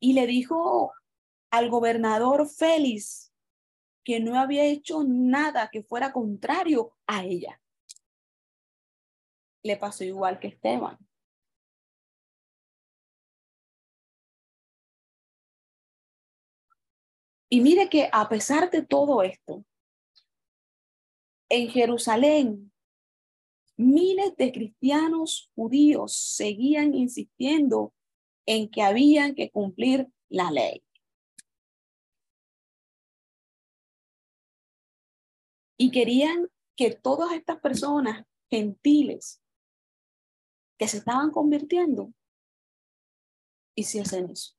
Y le dijo al gobernador Félix que no había hecho nada que fuera contrario a ella. Le pasó igual que Esteban. Y mire que a pesar de todo esto, en Jerusalén, miles de cristianos judíos seguían insistiendo en que habían que cumplir la ley. Y querían que todas estas personas gentiles que se estaban convirtiendo hiciesen eso.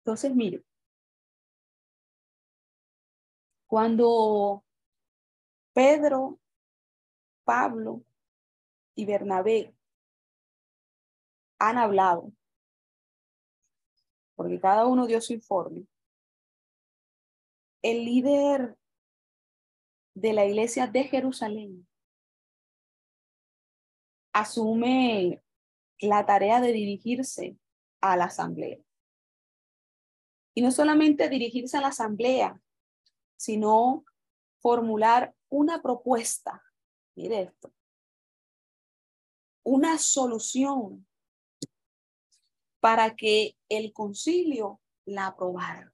Entonces, mire, cuando Pedro, Pablo y Bernabé han hablado, porque cada uno dio su informe, el líder de la iglesia de Jerusalén asume la tarea de dirigirse a la asamblea. Y no solamente dirigirse a la asamblea, sino formular una propuesta. Mire esto. Una solución para que el concilio la aprobara.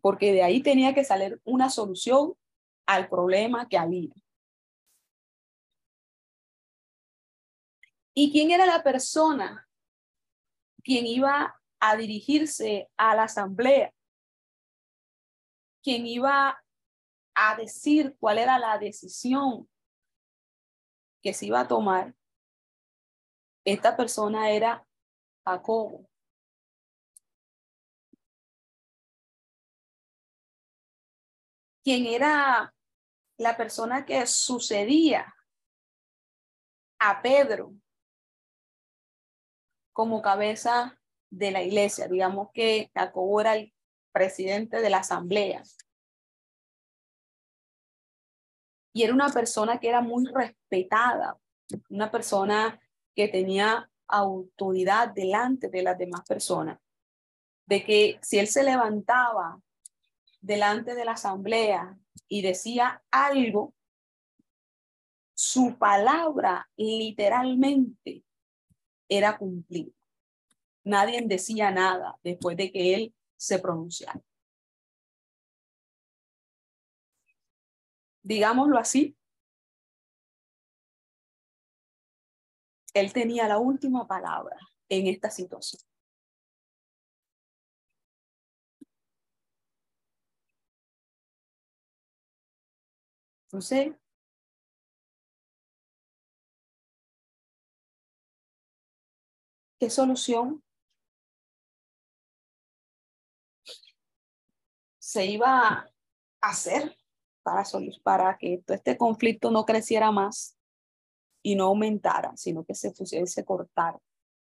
Porque de ahí tenía que salir una solución al problema que había. ¿Y quién era la persona quien iba a dirigirse a la asamblea, quien iba a decir cuál era la decisión que se iba a tomar, esta persona era Jacobo. Quien era la persona que sucedía a Pedro como cabeza de la iglesia. Digamos que Jacobo era el presidente de la asamblea. Y era una persona que era muy respetada, una persona que tenía autoridad delante de las demás personas. De que si él se levantaba delante de la asamblea y decía algo, su palabra literalmente era cumplida nadie decía nada después de que él se pronunciara. Digámoslo así, él tenía la última palabra en esta situación. Entonces, ¿qué solución se iba a hacer para, para que todo este conflicto no creciera más y no aumentara, sino que se pusiese cortar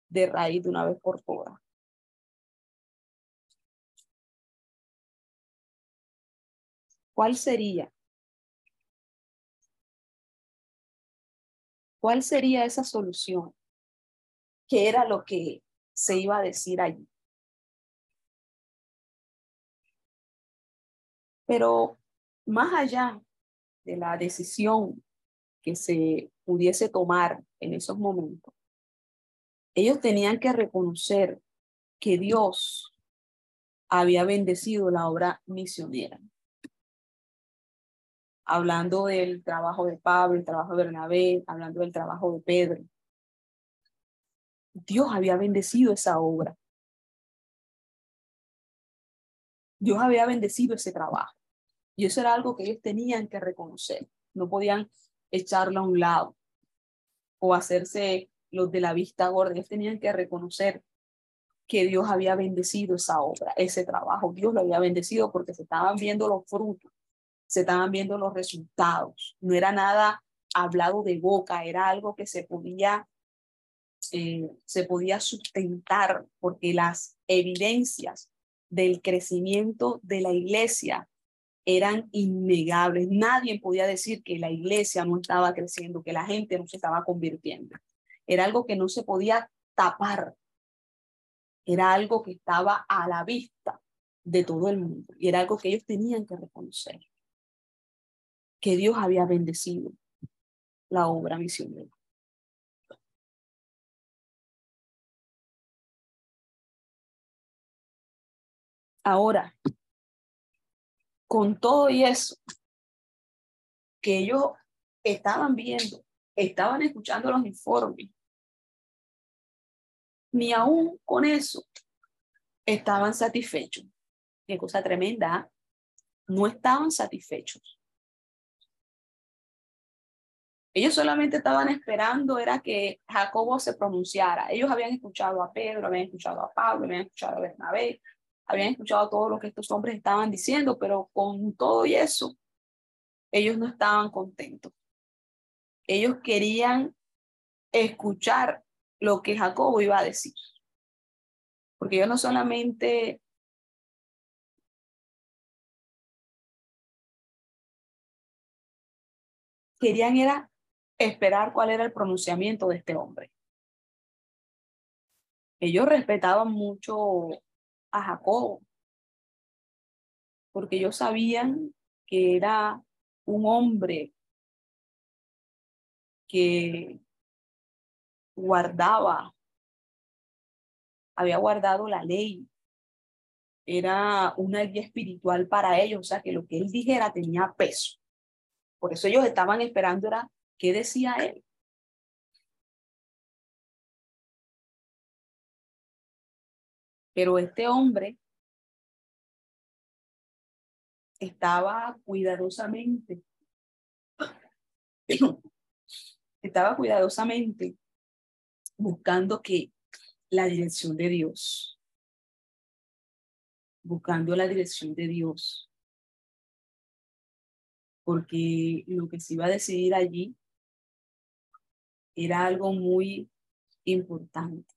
de raíz de una vez por todas. ¿Cuál sería? ¿Cuál sería esa solución? ¿Qué era lo que se iba a decir allí? Pero más allá de la decisión que se pudiese tomar en esos momentos, ellos tenían que reconocer que Dios había bendecido la obra misionera. Hablando del trabajo de Pablo, el trabajo de Bernabé, hablando del trabajo de Pedro. Dios había bendecido esa obra. Dios había bendecido ese trabajo. Y eso era algo que ellos tenían que reconocer. No podían echarlo a un lado o hacerse los de la vista gorda. Ellos tenían que reconocer que Dios había bendecido esa obra, ese trabajo. Dios lo había bendecido porque se estaban viendo los frutos, se estaban viendo los resultados. No era nada hablado de boca, era algo que se podía, eh, se podía sustentar porque las evidencias del crecimiento de la iglesia eran innegables. Nadie podía decir que la iglesia no estaba creciendo, que la gente no se estaba convirtiendo. Era algo que no se podía tapar. Era algo que estaba a la vista de todo el mundo y era algo que ellos tenían que reconocer. Que Dios había bendecido la obra misionera. Ahora, con todo y eso que ellos estaban viendo, estaban escuchando los informes, ni aún con eso estaban satisfechos. Qué cosa tremenda, no estaban satisfechos. Ellos solamente estaban esperando era que Jacobo se pronunciara. Ellos habían escuchado a Pedro, habían escuchado a Pablo, habían escuchado a Bernabé, habían escuchado todo lo que estos hombres estaban diciendo, pero con todo y eso, ellos no estaban contentos. Ellos querían escuchar lo que Jacobo iba a decir. Porque ellos no solamente querían era esperar cuál era el pronunciamiento de este hombre. Ellos respetaban mucho a Jacob, porque ellos sabían que era un hombre que guardaba, había guardado la ley, era una guía espiritual para ellos, o sea que lo que él dijera tenía peso. Por eso ellos estaban esperando era qué decía él. Pero este hombre estaba cuidadosamente, estaba cuidadosamente buscando que la dirección de Dios, buscando la dirección de Dios, porque lo que se iba a decidir allí era algo muy importante.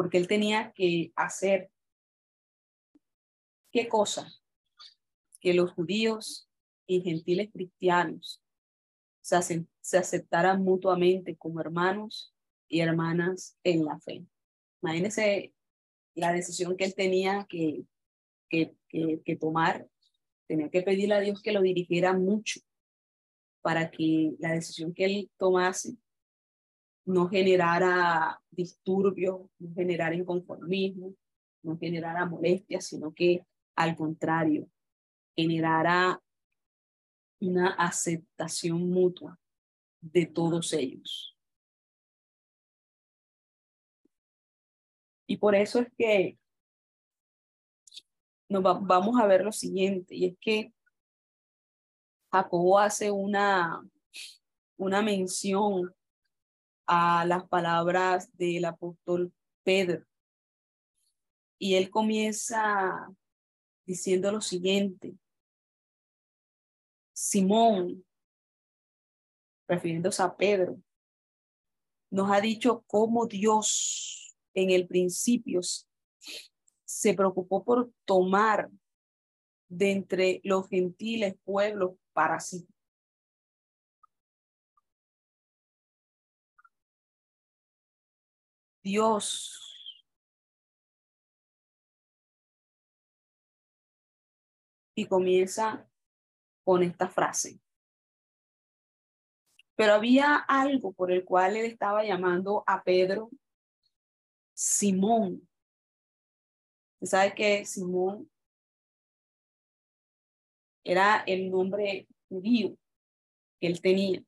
Porque él tenía que hacer qué cosa? Que los judíos y gentiles cristianos se, se aceptaran mutuamente como hermanos y hermanas en la fe. Imagínense la decisión que él tenía que, que, que, tomar. Tenía que pedirle a Dios que lo dirigiera mucho para que la decisión que él tomase no generara disturbios, no generara inconformismo, no generara molestias, sino que al contrario, generara una aceptación mutua de todos ellos. Y por eso es que nos vamos a ver lo siguiente, y es que Jacobo hace una, una mención a las palabras del apóstol Pedro. Y él comienza diciendo lo siguiente. Simón, refiriéndose a Pedro, nos ha dicho cómo Dios en el principio se preocupó por tomar de entre los gentiles pueblos para sí. Dios y comienza con esta frase. Pero había algo por el cual él estaba llamando a Pedro Simón. ¿Usted sabe que Simón era el nombre judío que él tenía?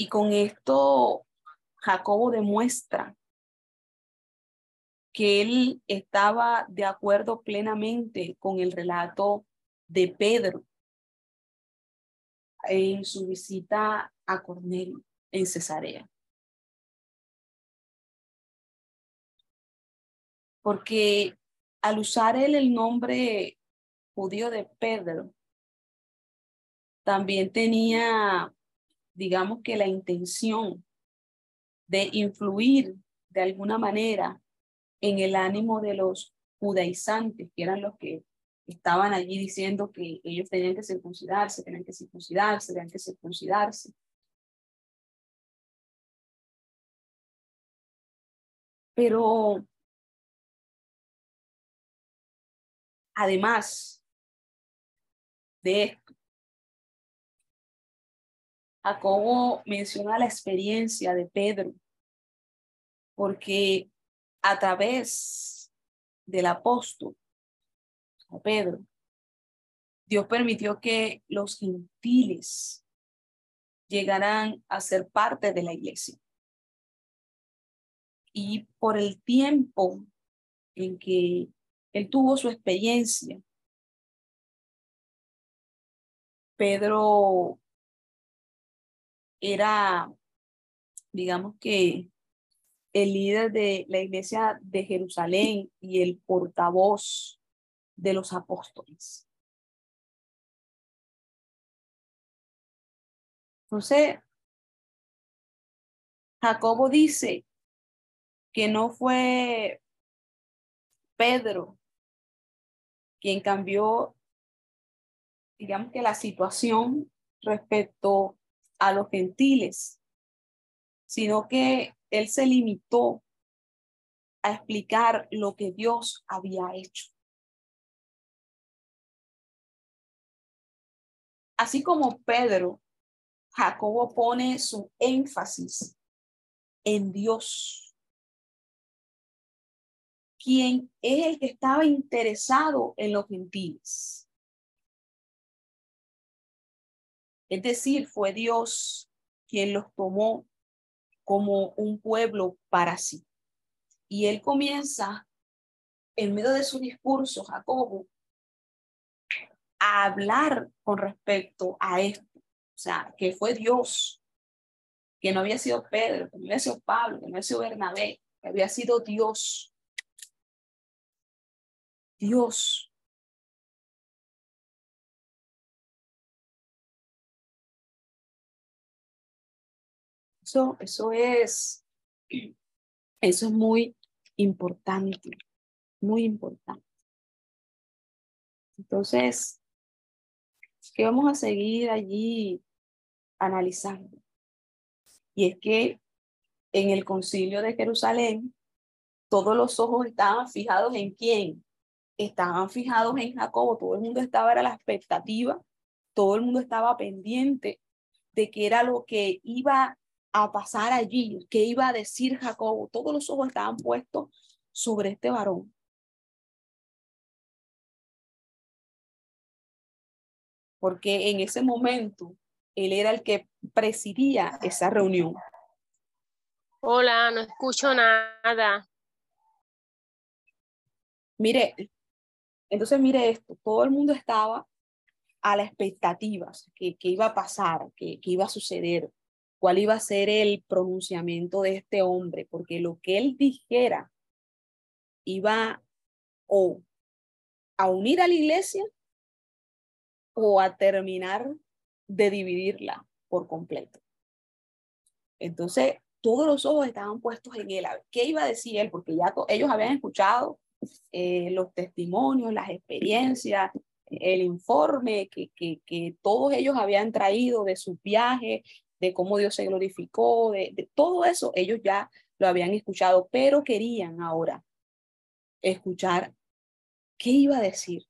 Y con esto Jacobo demuestra que él estaba de acuerdo plenamente con el relato de Pedro en su visita a Cornelio en Cesarea. Porque al usar él el nombre judío de Pedro, también tenía, digamos que la intención de influir de alguna manera en el ánimo de los judaizantes, que eran los que estaban allí diciendo que ellos tenían que circuncidarse, tenían que circuncidarse, tenían que circuncidarse. Pero además de esto, Jacobo menciona la experiencia de Pedro, porque a través del apóstol Pedro, Dios permitió que los gentiles llegaran a ser parte de la iglesia. Y por el tiempo en que él tuvo su experiencia, Pedro era, digamos que, el líder de la iglesia de Jerusalén y el portavoz de los apóstoles. Entonces, Jacobo dice que no fue Pedro quien cambió, digamos que la situación respecto a los gentiles, sino que él se limitó a explicar lo que Dios había hecho. Así como Pedro, Jacobo pone su énfasis en Dios, quien es el que estaba interesado en los gentiles. Es decir, fue Dios quien los tomó como un pueblo para sí. Y él comienza, en medio de su discurso, Jacobo, a hablar con respecto a esto. O sea, que fue Dios, que no había sido Pedro, que no había sido Pablo, que no había sido Bernabé, que había sido Dios. Dios. Eso, eso es, eso es muy importante, muy importante. Entonces, que vamos a seguir allí analizando. Y es que en el concilio de Jerusalén, todos los ojos estaban fijados en quién? Estaban fijados en Jacobo, todo el mundo estaba a la expectativa, todo el mundo estaba pendiente de qué era lo que iba a pasar allí, qué iba a decir Jacobo, todos los ojos estaban puestos sobre este varón. porque en ese momento él era el que presidía esa reunión. Hola, no escucho nada. Mire, entonces mire esto, todo el mundo estaba a la expectativa, que, iba a pasar, que, que iba a suceder, cuál iba a ser el pronunciamiento de este hombre, porque lo que él dijera iba o a unir a la iglesia o a terminar de dividirla por completo. Entonces, todos los ojos estaban puestos en él. ¿Qué iba a decir él? Porque ya ellos habían escuchado eh, los testimonios, las experiencias, el informe que, que, que, todos ellos habían traído de su viaje, de cómo Dios se glorificó, de, todo eso, ellos ya lo habían escuchado, pero querían ahora escuchar qué iba a decir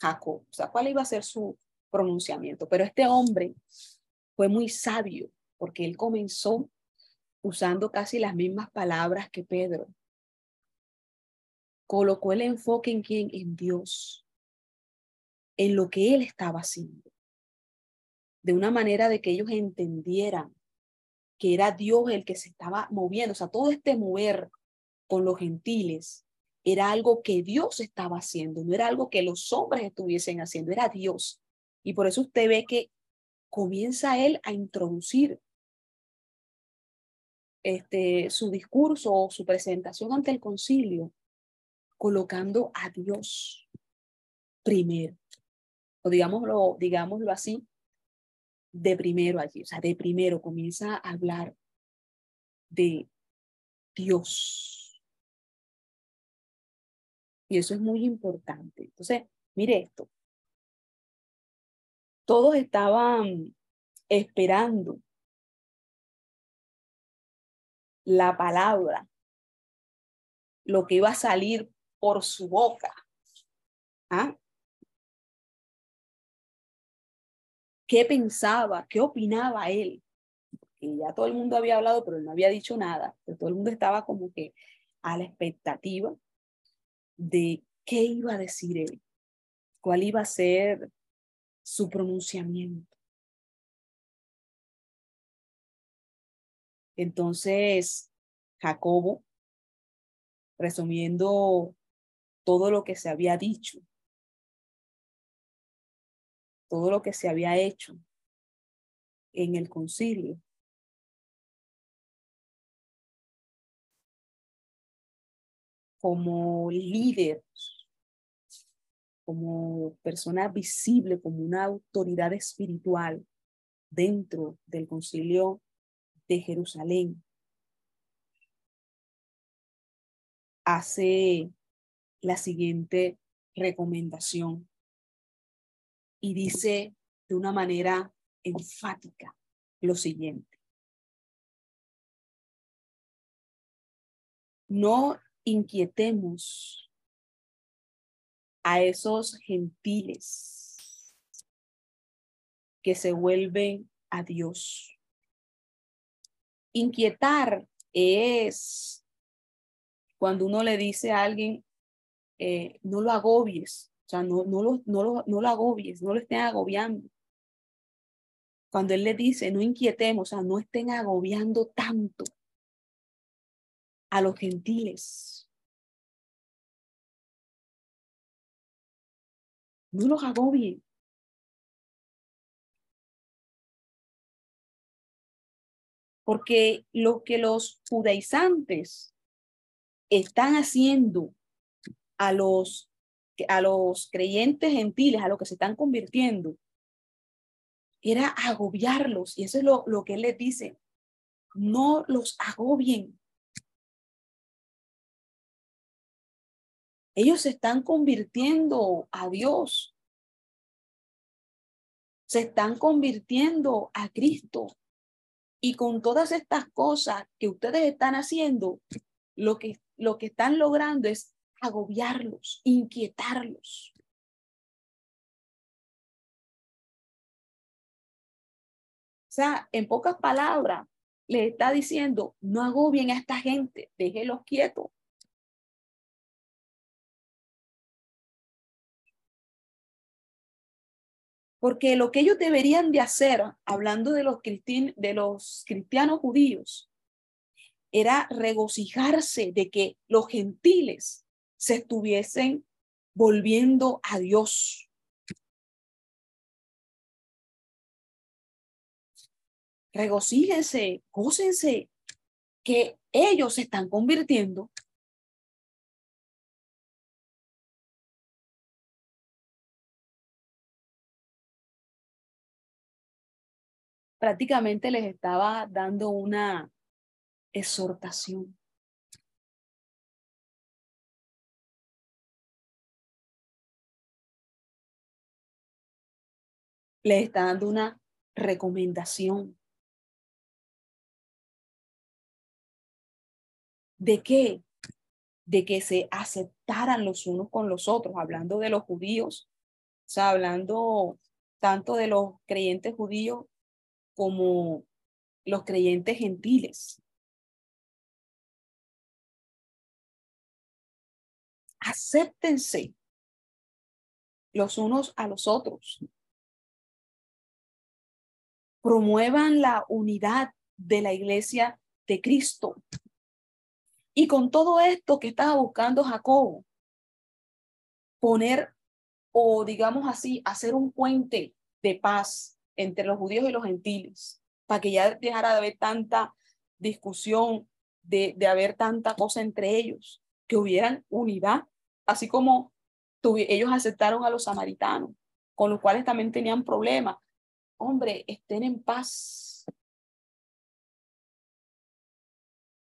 Jacob, o sea, cuál iba a ser su pronunciamiento. Pero este hombre fue muy sabio porque él comenzó usando casi las mismas palabras que Pedro. Colocó el enfoque en quién? En Dios, en lo que él estaba haciendo, de una manera de que ellos entendieran que era Dios el que se estaba moviendo, o sea, todo este mover con los gentiles era algo que Dios estaba haciendo, no era algo que los hombres estuviesen haciendo, era Dios. Y por eso usted ve que comienza él a introducir este, su discurso o su presentación ante el concilio, colocando a Dios primero, o digámoslo, digámoslo así, de primero allí, o sea, de primero comienza a hablar de Dios. Y eso es muy importante. Entonces, mire esto. Todos estaban esperando la palabra, lo que iba a salir por su boca. ¿Ah? ¿Qué pensaba? ¿Qué opinaba él? Y ya todo el mundo había hablado, pero él no había dicho nada. Todo el mundo estaba como que a la expectativa de qué iba a decir él, cuál iba a ser su pronunciamiento. Entonces, Jacobo, resumiendo todo lo que se había dicho, todo lo que se había hecho en el concilio, como líder, como persona visible, como una autoridad espiritual dentro del concilio de Jerusalén. Hace la siguiente recomendación y dice de una manera enfática lo siguiente. No inquietemos a esos gentiles que se vuelven a Dios. Inquietar es cuando uno le dice a alguien, eh, no lo agobies, o sea, no, no, lo, no, lo, no lo agobies, no lo estén agobiando. Cuando él le dice, no inquietemos, o sea, no estén agobiando tanto a los gentiles. No los agobien. Porque lo que los judaizantes están haciendo a los, a los creyentes gentiles, a los que se están convirtiendo, era agobiarlos. Y eso es lo, lo que él les dice. No los agobien. Ellos se están convirtiendo a Dios. Se están convirtiendo a Cristo. Y con todas estas cosas que ustedes están haciendo, lo que, lo que están logrando es agobiarlos, inquietarlos. O sea, en pocas palabras, le está diciendo, no agobien a esta gente, déjelos quietos. Porque lo que ellos deberían de hacer, hablando de los, de los cristianos judíos, era regocijarse de que los gentiles se estuviesen volviendo a Dios. Regocíjense, gócense que ellos se están convirtiendo prácticamente les estaba dando una exhortación. Les está dando una recomendación. ¿De qué? De que se aceptaran los unos con los otros, hablando de los judíos, o sea, hablando tanto de los creyentes judíos como los creyentes gentiles. Acéptense los unos a los otros. Promuevan la unidad de la iglesia de Cristo. Y con todo esto que estaba buscando Jacobo, poner o digamos así, hacer un puente de paz entre los judíos y los gentiles, para que ya dejara de haber tanta discusión, de, de haber tanta cosa entre ellos, que hubieran unidad, así como ellos aceptaron a los samaritanos, con los cuales también tenían problemas. Hombre, estén en paz.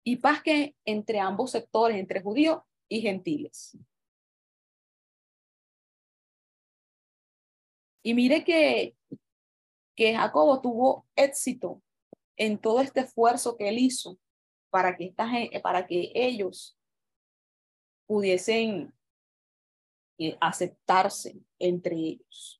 Y paz que entre ambos sectores, entre judíos y gentiles. Y mire que, que Jacobo tuvo éxito en todo este esfuerzo que él hizo para que, esta, para que ellos pudiesen eh, aceptarse entre ellos.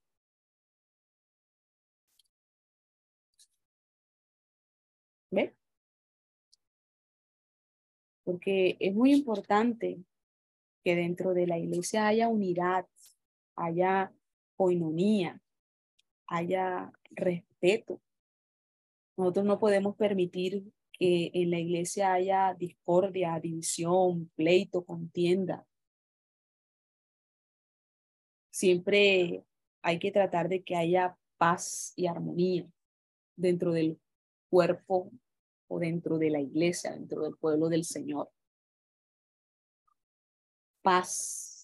Porque es muy importante que dentro de la iglesia haya unidad, haya coinonía, haya respeto. Nosotros no podemos permitir que en la iglesia haya discordia, división, pleito, contienda. Siempre hay que tratar de que haya paz y armonía dentro del cuerpo o dentro de la iglesia, dentro del pueblo del Señor. Paz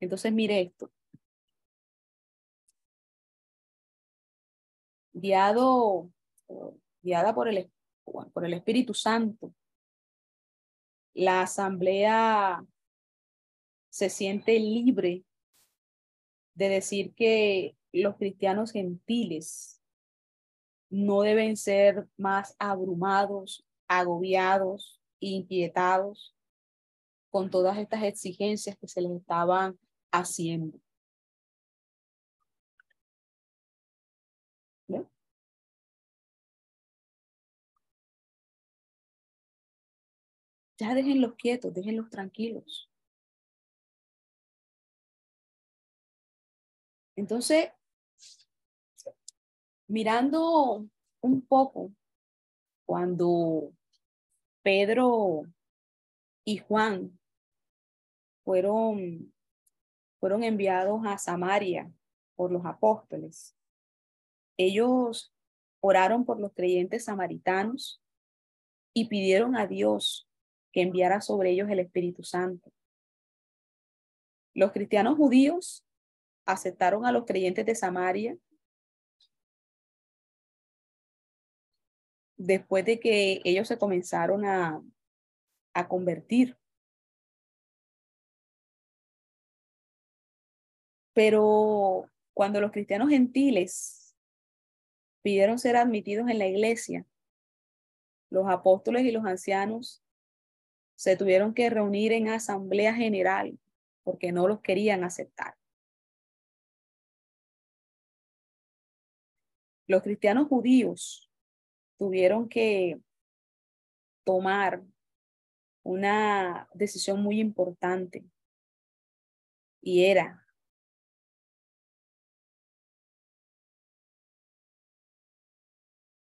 Entonces, mire esto. Guiado, guiada por el, por el Espíritu Santo, la asamblea se siente libre de decir que los cristianos gentiles no deben ser más abrumados, agobiados, inquietados con todas estas exigencias que se les estaban haciendo. Ya déjenlos quietos, déjenlos tranquilos. Entonces, mirando un poco, cuando Pedro y Juan fueron fueron enviados a Samaria por los apóstoles. Ellos oraron por los creyentes samaritanos y pidieron a Dios que enviara sobre ellos el Espíritu Santo. Los cristianos judíos aceptaron a los creyentes de Samaria después de que ellos se comenzaron a, a convertir. Pero cuando los cristianos gentiles pidieron ser admitidos en la iglesia, los apóstoles y los ancianos se tuvieron que reunir en asamblea general porque no los querían aceptar. Los cristianos judíos tuvieron que tomar una decisión muy importante y era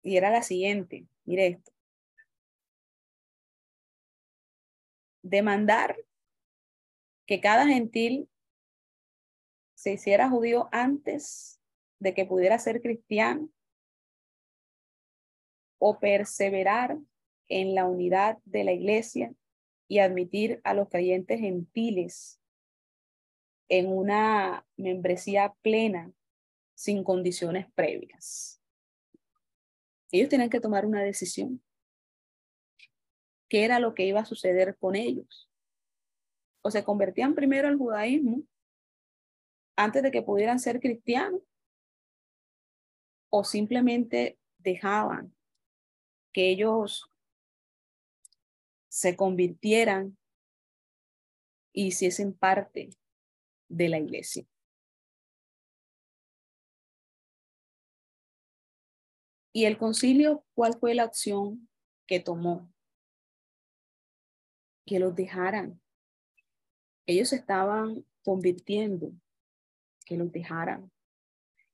y era la siguiente, mire esto. Demandar que cada gentil se hiciera judío antes de que pudiera ser cristiano o perseverar en la unidad de la iglesia y admitir a los creyentes gentiles en una membresía plena sin condiciones previas. Ellos tenían que tomar una decisión. ¿Qué era lo que iba a suceder con ellos? O se convertían primero al judaísmo antes de que pudieran ser cristianos, o simplemente dejaban que ellos se convirtieran y hiciesen parte de la iglesia. ¿Y el concilio cuál fue la opción que tomó? Que los dejaran. Ellos estaban convirtiendo, que los dejaran.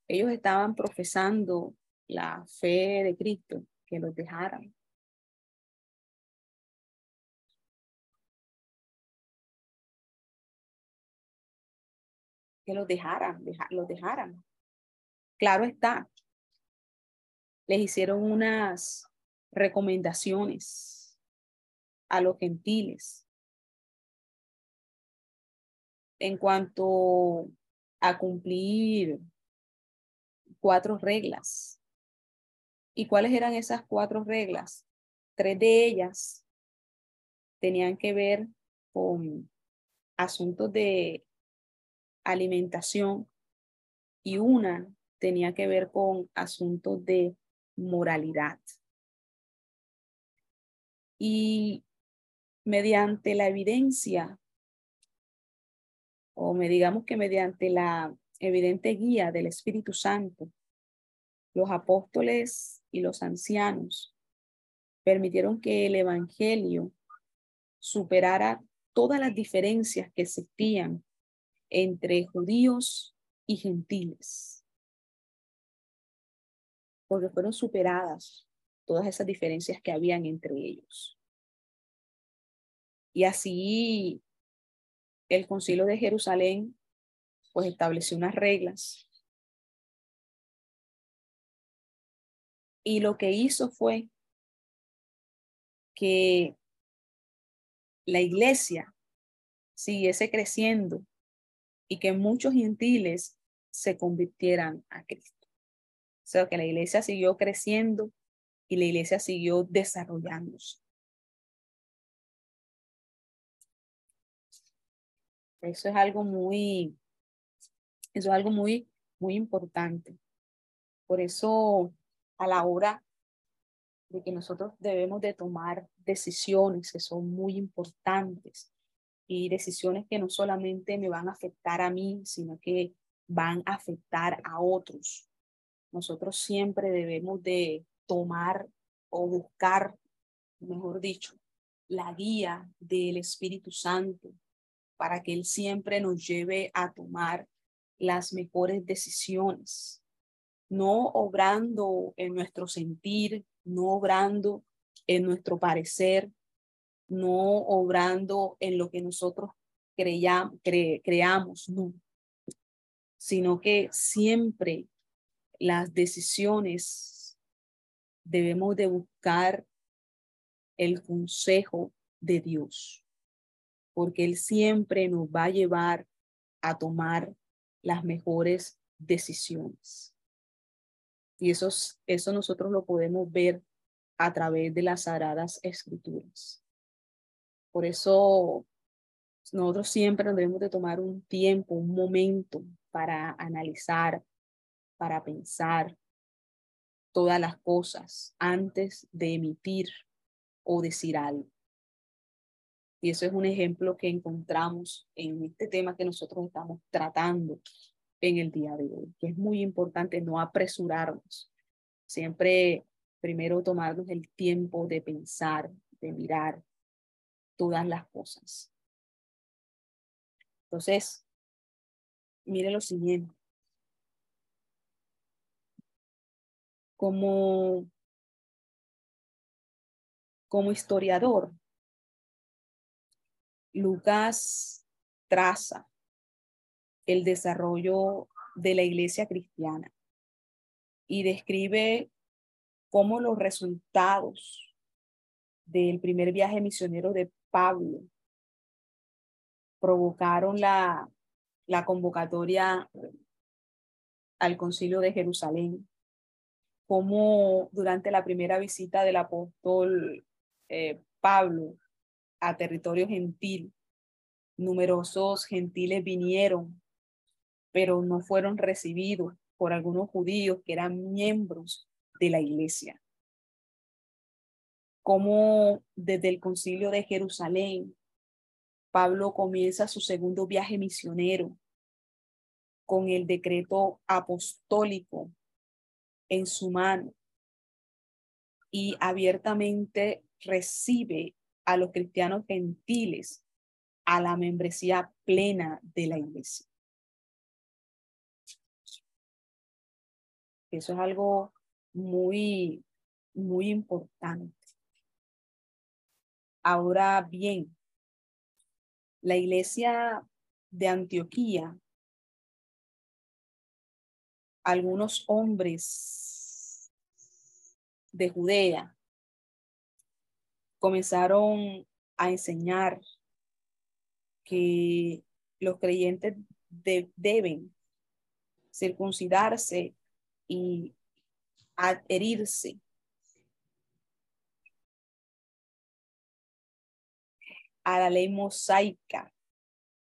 Ellos estaban profesando la fe de Cristo, que los dejaran. Que los dejaran, los dejaran. Claro está, les hicieron unas recomendaciones a los gentiles en cuanto a cumplir cuatro reglas. ¿Y cuáles eran esas cuatro reglas? Tres de ellas tenían que ver con asuntos de alimentación y una tenía que ver con asuntos de moralidad. Y mediante la evidencia, o me digamos que mediante la evidente guía del Espíritu Santo, los apóstoles y los ancianos permitieron que el Evangelio superara todas las diferencias que existían entre judíos y gentiles porque fueron superadas todas esas diferencias que habían entre ellos. Y así el concilio de Jerusalén pues estableció unas reglas. Y lo que hizo fue que la iglesia siguiese creciendo y que muchos gentiles se convirtieran a Cristo sea, que la iglesia siguió creciendo y la iglesia siguió desarrollándose. Eso es algo muy, eso es algo muy, muy importante. Por eso, a la hora de que nosotros debemos de tomar decisiones que son muy importantes y decisiones que no solamente me van a afectar a mí, sino que van a afectar a otros. Nosotros siempre debemos de tomar o buscar, mejor dicho, la guía del Espíritu Santo para que Él siempre nos lleve a tomar las mejores decisiones, no obrando en nuestro sentir, no obrando en nuestro parecer, no obrando en lo que nosotros creamos, no, sino que siempre las decisiones debemos de buscar el consejo de Dios, porque Él siempre nos va a llevar a tomar las mejores decisiones. Y eso, eso nosotros lo podemos ver a través de las sagradas escrituras. Por eso nosotros siempre debemos de tomar un tiempo, un momento para analizar, para pensar todas las cosas antes de emitir o decir algo. Y eso es un ejemplo que encontramos en este tema que nosotros estamos tratando en el día de hoy, que es muy importante no apresurarnos, siempre primero tomarnos el tiempo de pensar, de mirar todas las cosas. Entonces, mire lo siguiente. como, como historiador, Lucas traza el desarrollo de la iglesia cristiana y describe cómo los resultados del primer viaje misionero de Pablo provocaron la, la convocatoria al concilio de Jerusalén, como durante la primera visita del apóstol eh, Pablo a territorio gentil, numerosos gentiles vinieron, pero no fueron recibidos por algunos judíos que eran miembros de la iglesia. Como desde el concilio de Jerusalén, Pablo comienza su segundo viaje misionero con el decreto apostólico en su mano y abiertamente recibe a los cristianos gentiles a la membresía plena de la iglesia. Eso es algo muy, muy importante. Ahora bien, la iglesia de Antioquía, algunos hombres de Judea comenzaron a enseñar que los creyentes deben circuncidarse y adherirse a la ley mosaica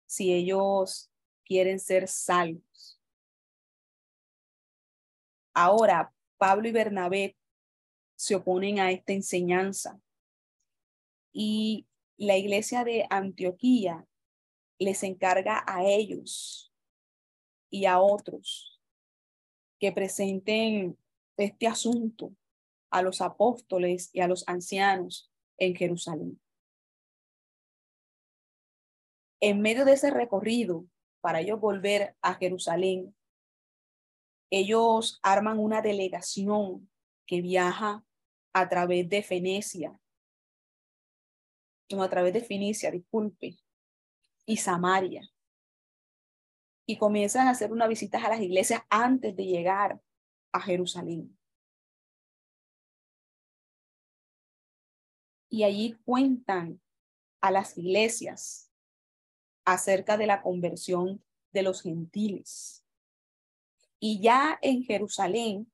si ellos quieren ser salvos. Ahora, Pablo y Bernabé se oponen a esta enseñanza y la iglesia de Antioquía les encarga a ellos y a otros que presenten este asunto a los apóstoles y a los ancianos en Jerusalén. En medio de ese recorrido, para ellos volver a Jerusalén, ellos arman una delegación que viaja a través de Fenecia, no, a través de Fenicia, disculpe, y Samaria y comienzan a hacer una visita a las iglesias antes de llegar a Jerusalén. Y allí cuentan a las iglesias acerca de la conversión de los gentiles. Y ya en Jerusalén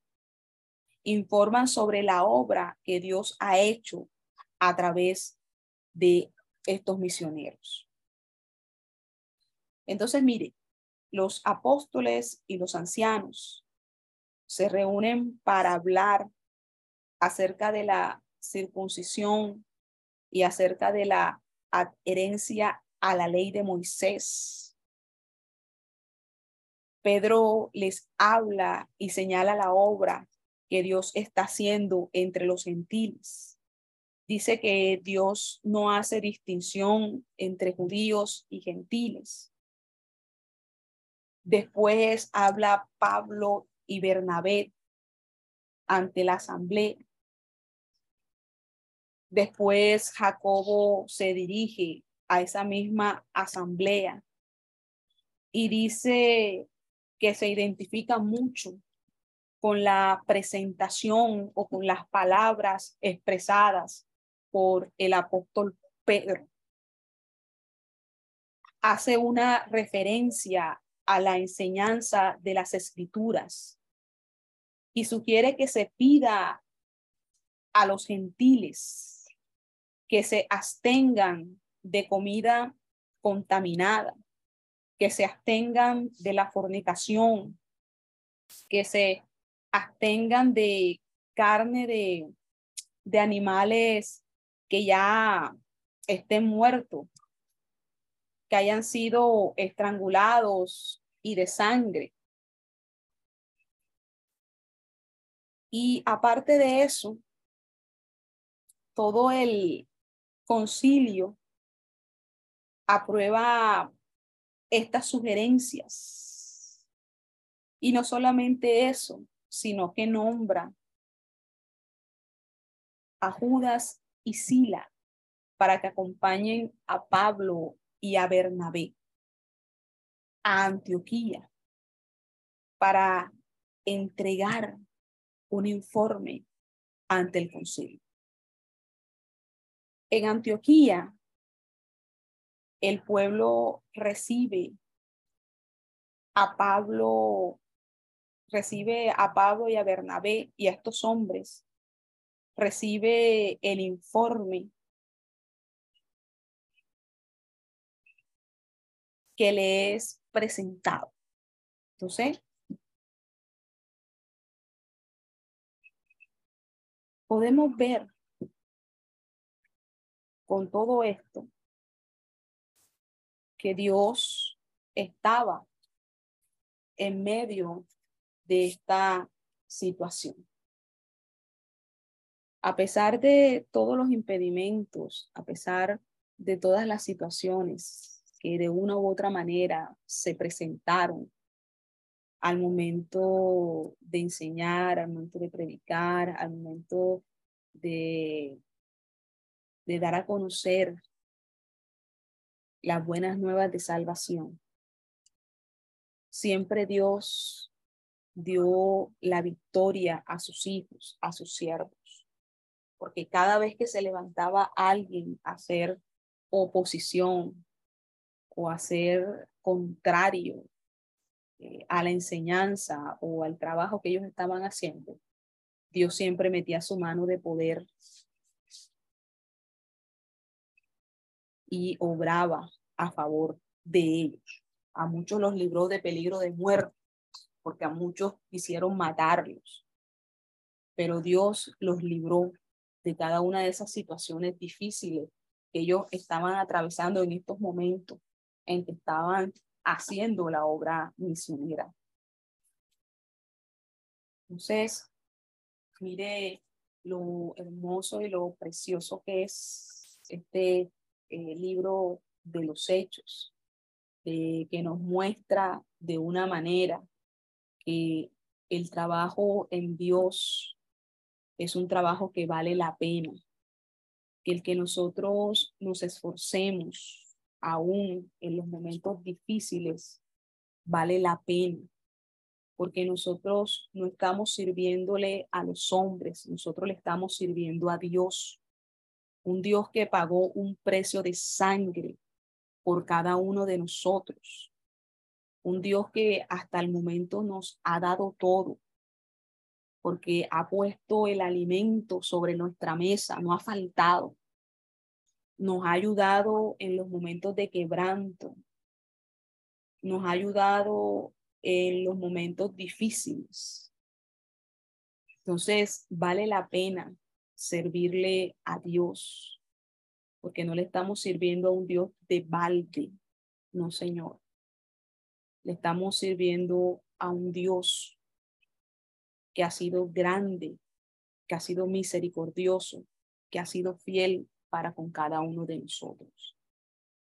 informan sobre la obra que Dios ha hecho a través de estos misioneros. Entonces, mire, los apóstoles y los ancianos se reúnen para hablar acerca de la circuncisión y acerca de la adherencia a la ley de Moisés. Pedro les habla y señala la obra que Dios está haciendo entre los gentiles. Dice que Dios no hace distinción entre judíos y gentiles, Después habla Pablo y Bernabé ante la asamblea. Después Jacobo se dirige a esa misma asamblea y dice que se identifica mucho con la presentación o con las palabras expresadas por el apóstol Pedro. Hace una referencia a la enseñanza de las escrituras. Y sugiere que se pida a los gentiles que se abstengan de comida contaminada, que se abstengan de la fornicación, que se abstengan de carne de, de animales que ya estén muertos, que hayan sido estrangulados y de sangre. Y aparte de eso, todo el concilio aprueba estas sugerencias. Y no solamente eso, sino que nombra a Judas y Sila para que acompañen a Pablo y a Bernabé a Antioquía para entregar un informe ante el concilio. En Antioquía, el pueblo recibe a Pablo recibe a Pablo y a Bernabé y a estos hombres, recibe el informe que le es presentado. Entonces, podemos ver con todo esto que Dios estaba en medio de esta situación. A pesar de todos los impedimentos, a pesar de todas las situaciones de una u otra manera se presentaron al momento de enseñar, al momento de predicar, al momento de, de dar a conocer las buenas nuevas de salvación. Siempre Dios dio la victoria a sus hijos, a sus siervos, porque cada vez que se levantaba alguien a hacer oposición o a ser contrario eh, a la enseñanza o al trabajo que ellos estaban haciendo, Dios siempre metía su mano de poder y obraba a favor de ellos. A muchos los libró de peligro de muerte, porque a muchos quisieron matarlos. Pero Dios los libró de cada una de esas situaciones difíciles que ellos estaban atravesando en estos momentos en que estaban haciendo la obra misionera. Entonces, mire lo hermoso y lo precioso que es este eh, libro de los hechos, que nos muestra de una manera que el trabajo en Dios es un trabajo que vale la pena, el que nosotros nos esforcemos aún en los momentos difíciles, vale la pena, porque nosotros no estamos sirviéndole a los hombres, nosotros le estamos sirviendo a Dios, un Dios que pagó un precio de sangre por cada uno de nosotros, un Dios que hasta el momento nos ha dado todo, porque ha puesto el alimento sobre nuestra mesa, no ha faltado nos ha ayudado en los momentos de quebranto, nos ha ayudado en los momentos difíciles. Entonces, vale la pena servirle a Dios, porque no le estamos sirviendo a un Dios de balde, no, Señor. Le estamos sirviendo a un Dios que ha sido grande, que ha sido misericordioso, que ha sido fiel para con cada uno de nosotros.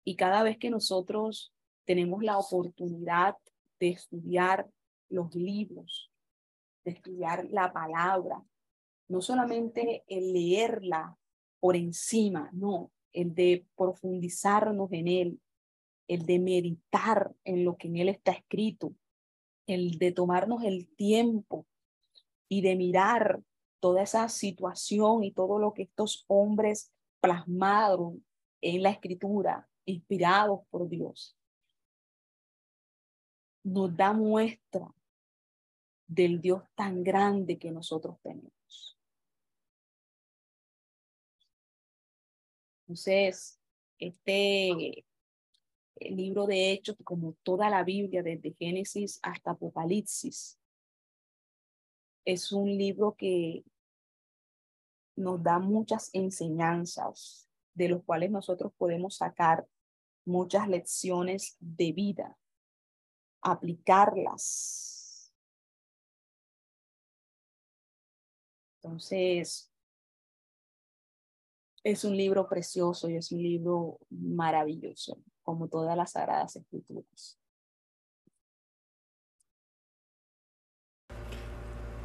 Y cada vez que nosotros tenemos la oportunidad de estudiar los libros, de estudiar la palabra, no solamente el leerla por encima, no, el de profundizarnos en él, el de meditar en lo que en él está escrito, el de tomarnos el tiempo y de mirar toda esa situación y todo lo que estos hombres plasmados en la escritura, inspirados por Dios, nos da muestra del Dios tan grande que nosotros tenemos. Entonces, este libro de Hechos, como toda la Biblia, desde Génesis hasta Apocalipsis, es un libro que nos da muchas enseñanzas de los cuales nosotros podemos sacar muchas lecciones de vida, aplicarlas. Entonces, es un libro precioso y es un libro maravilloso, como todas las sagradas escrituras.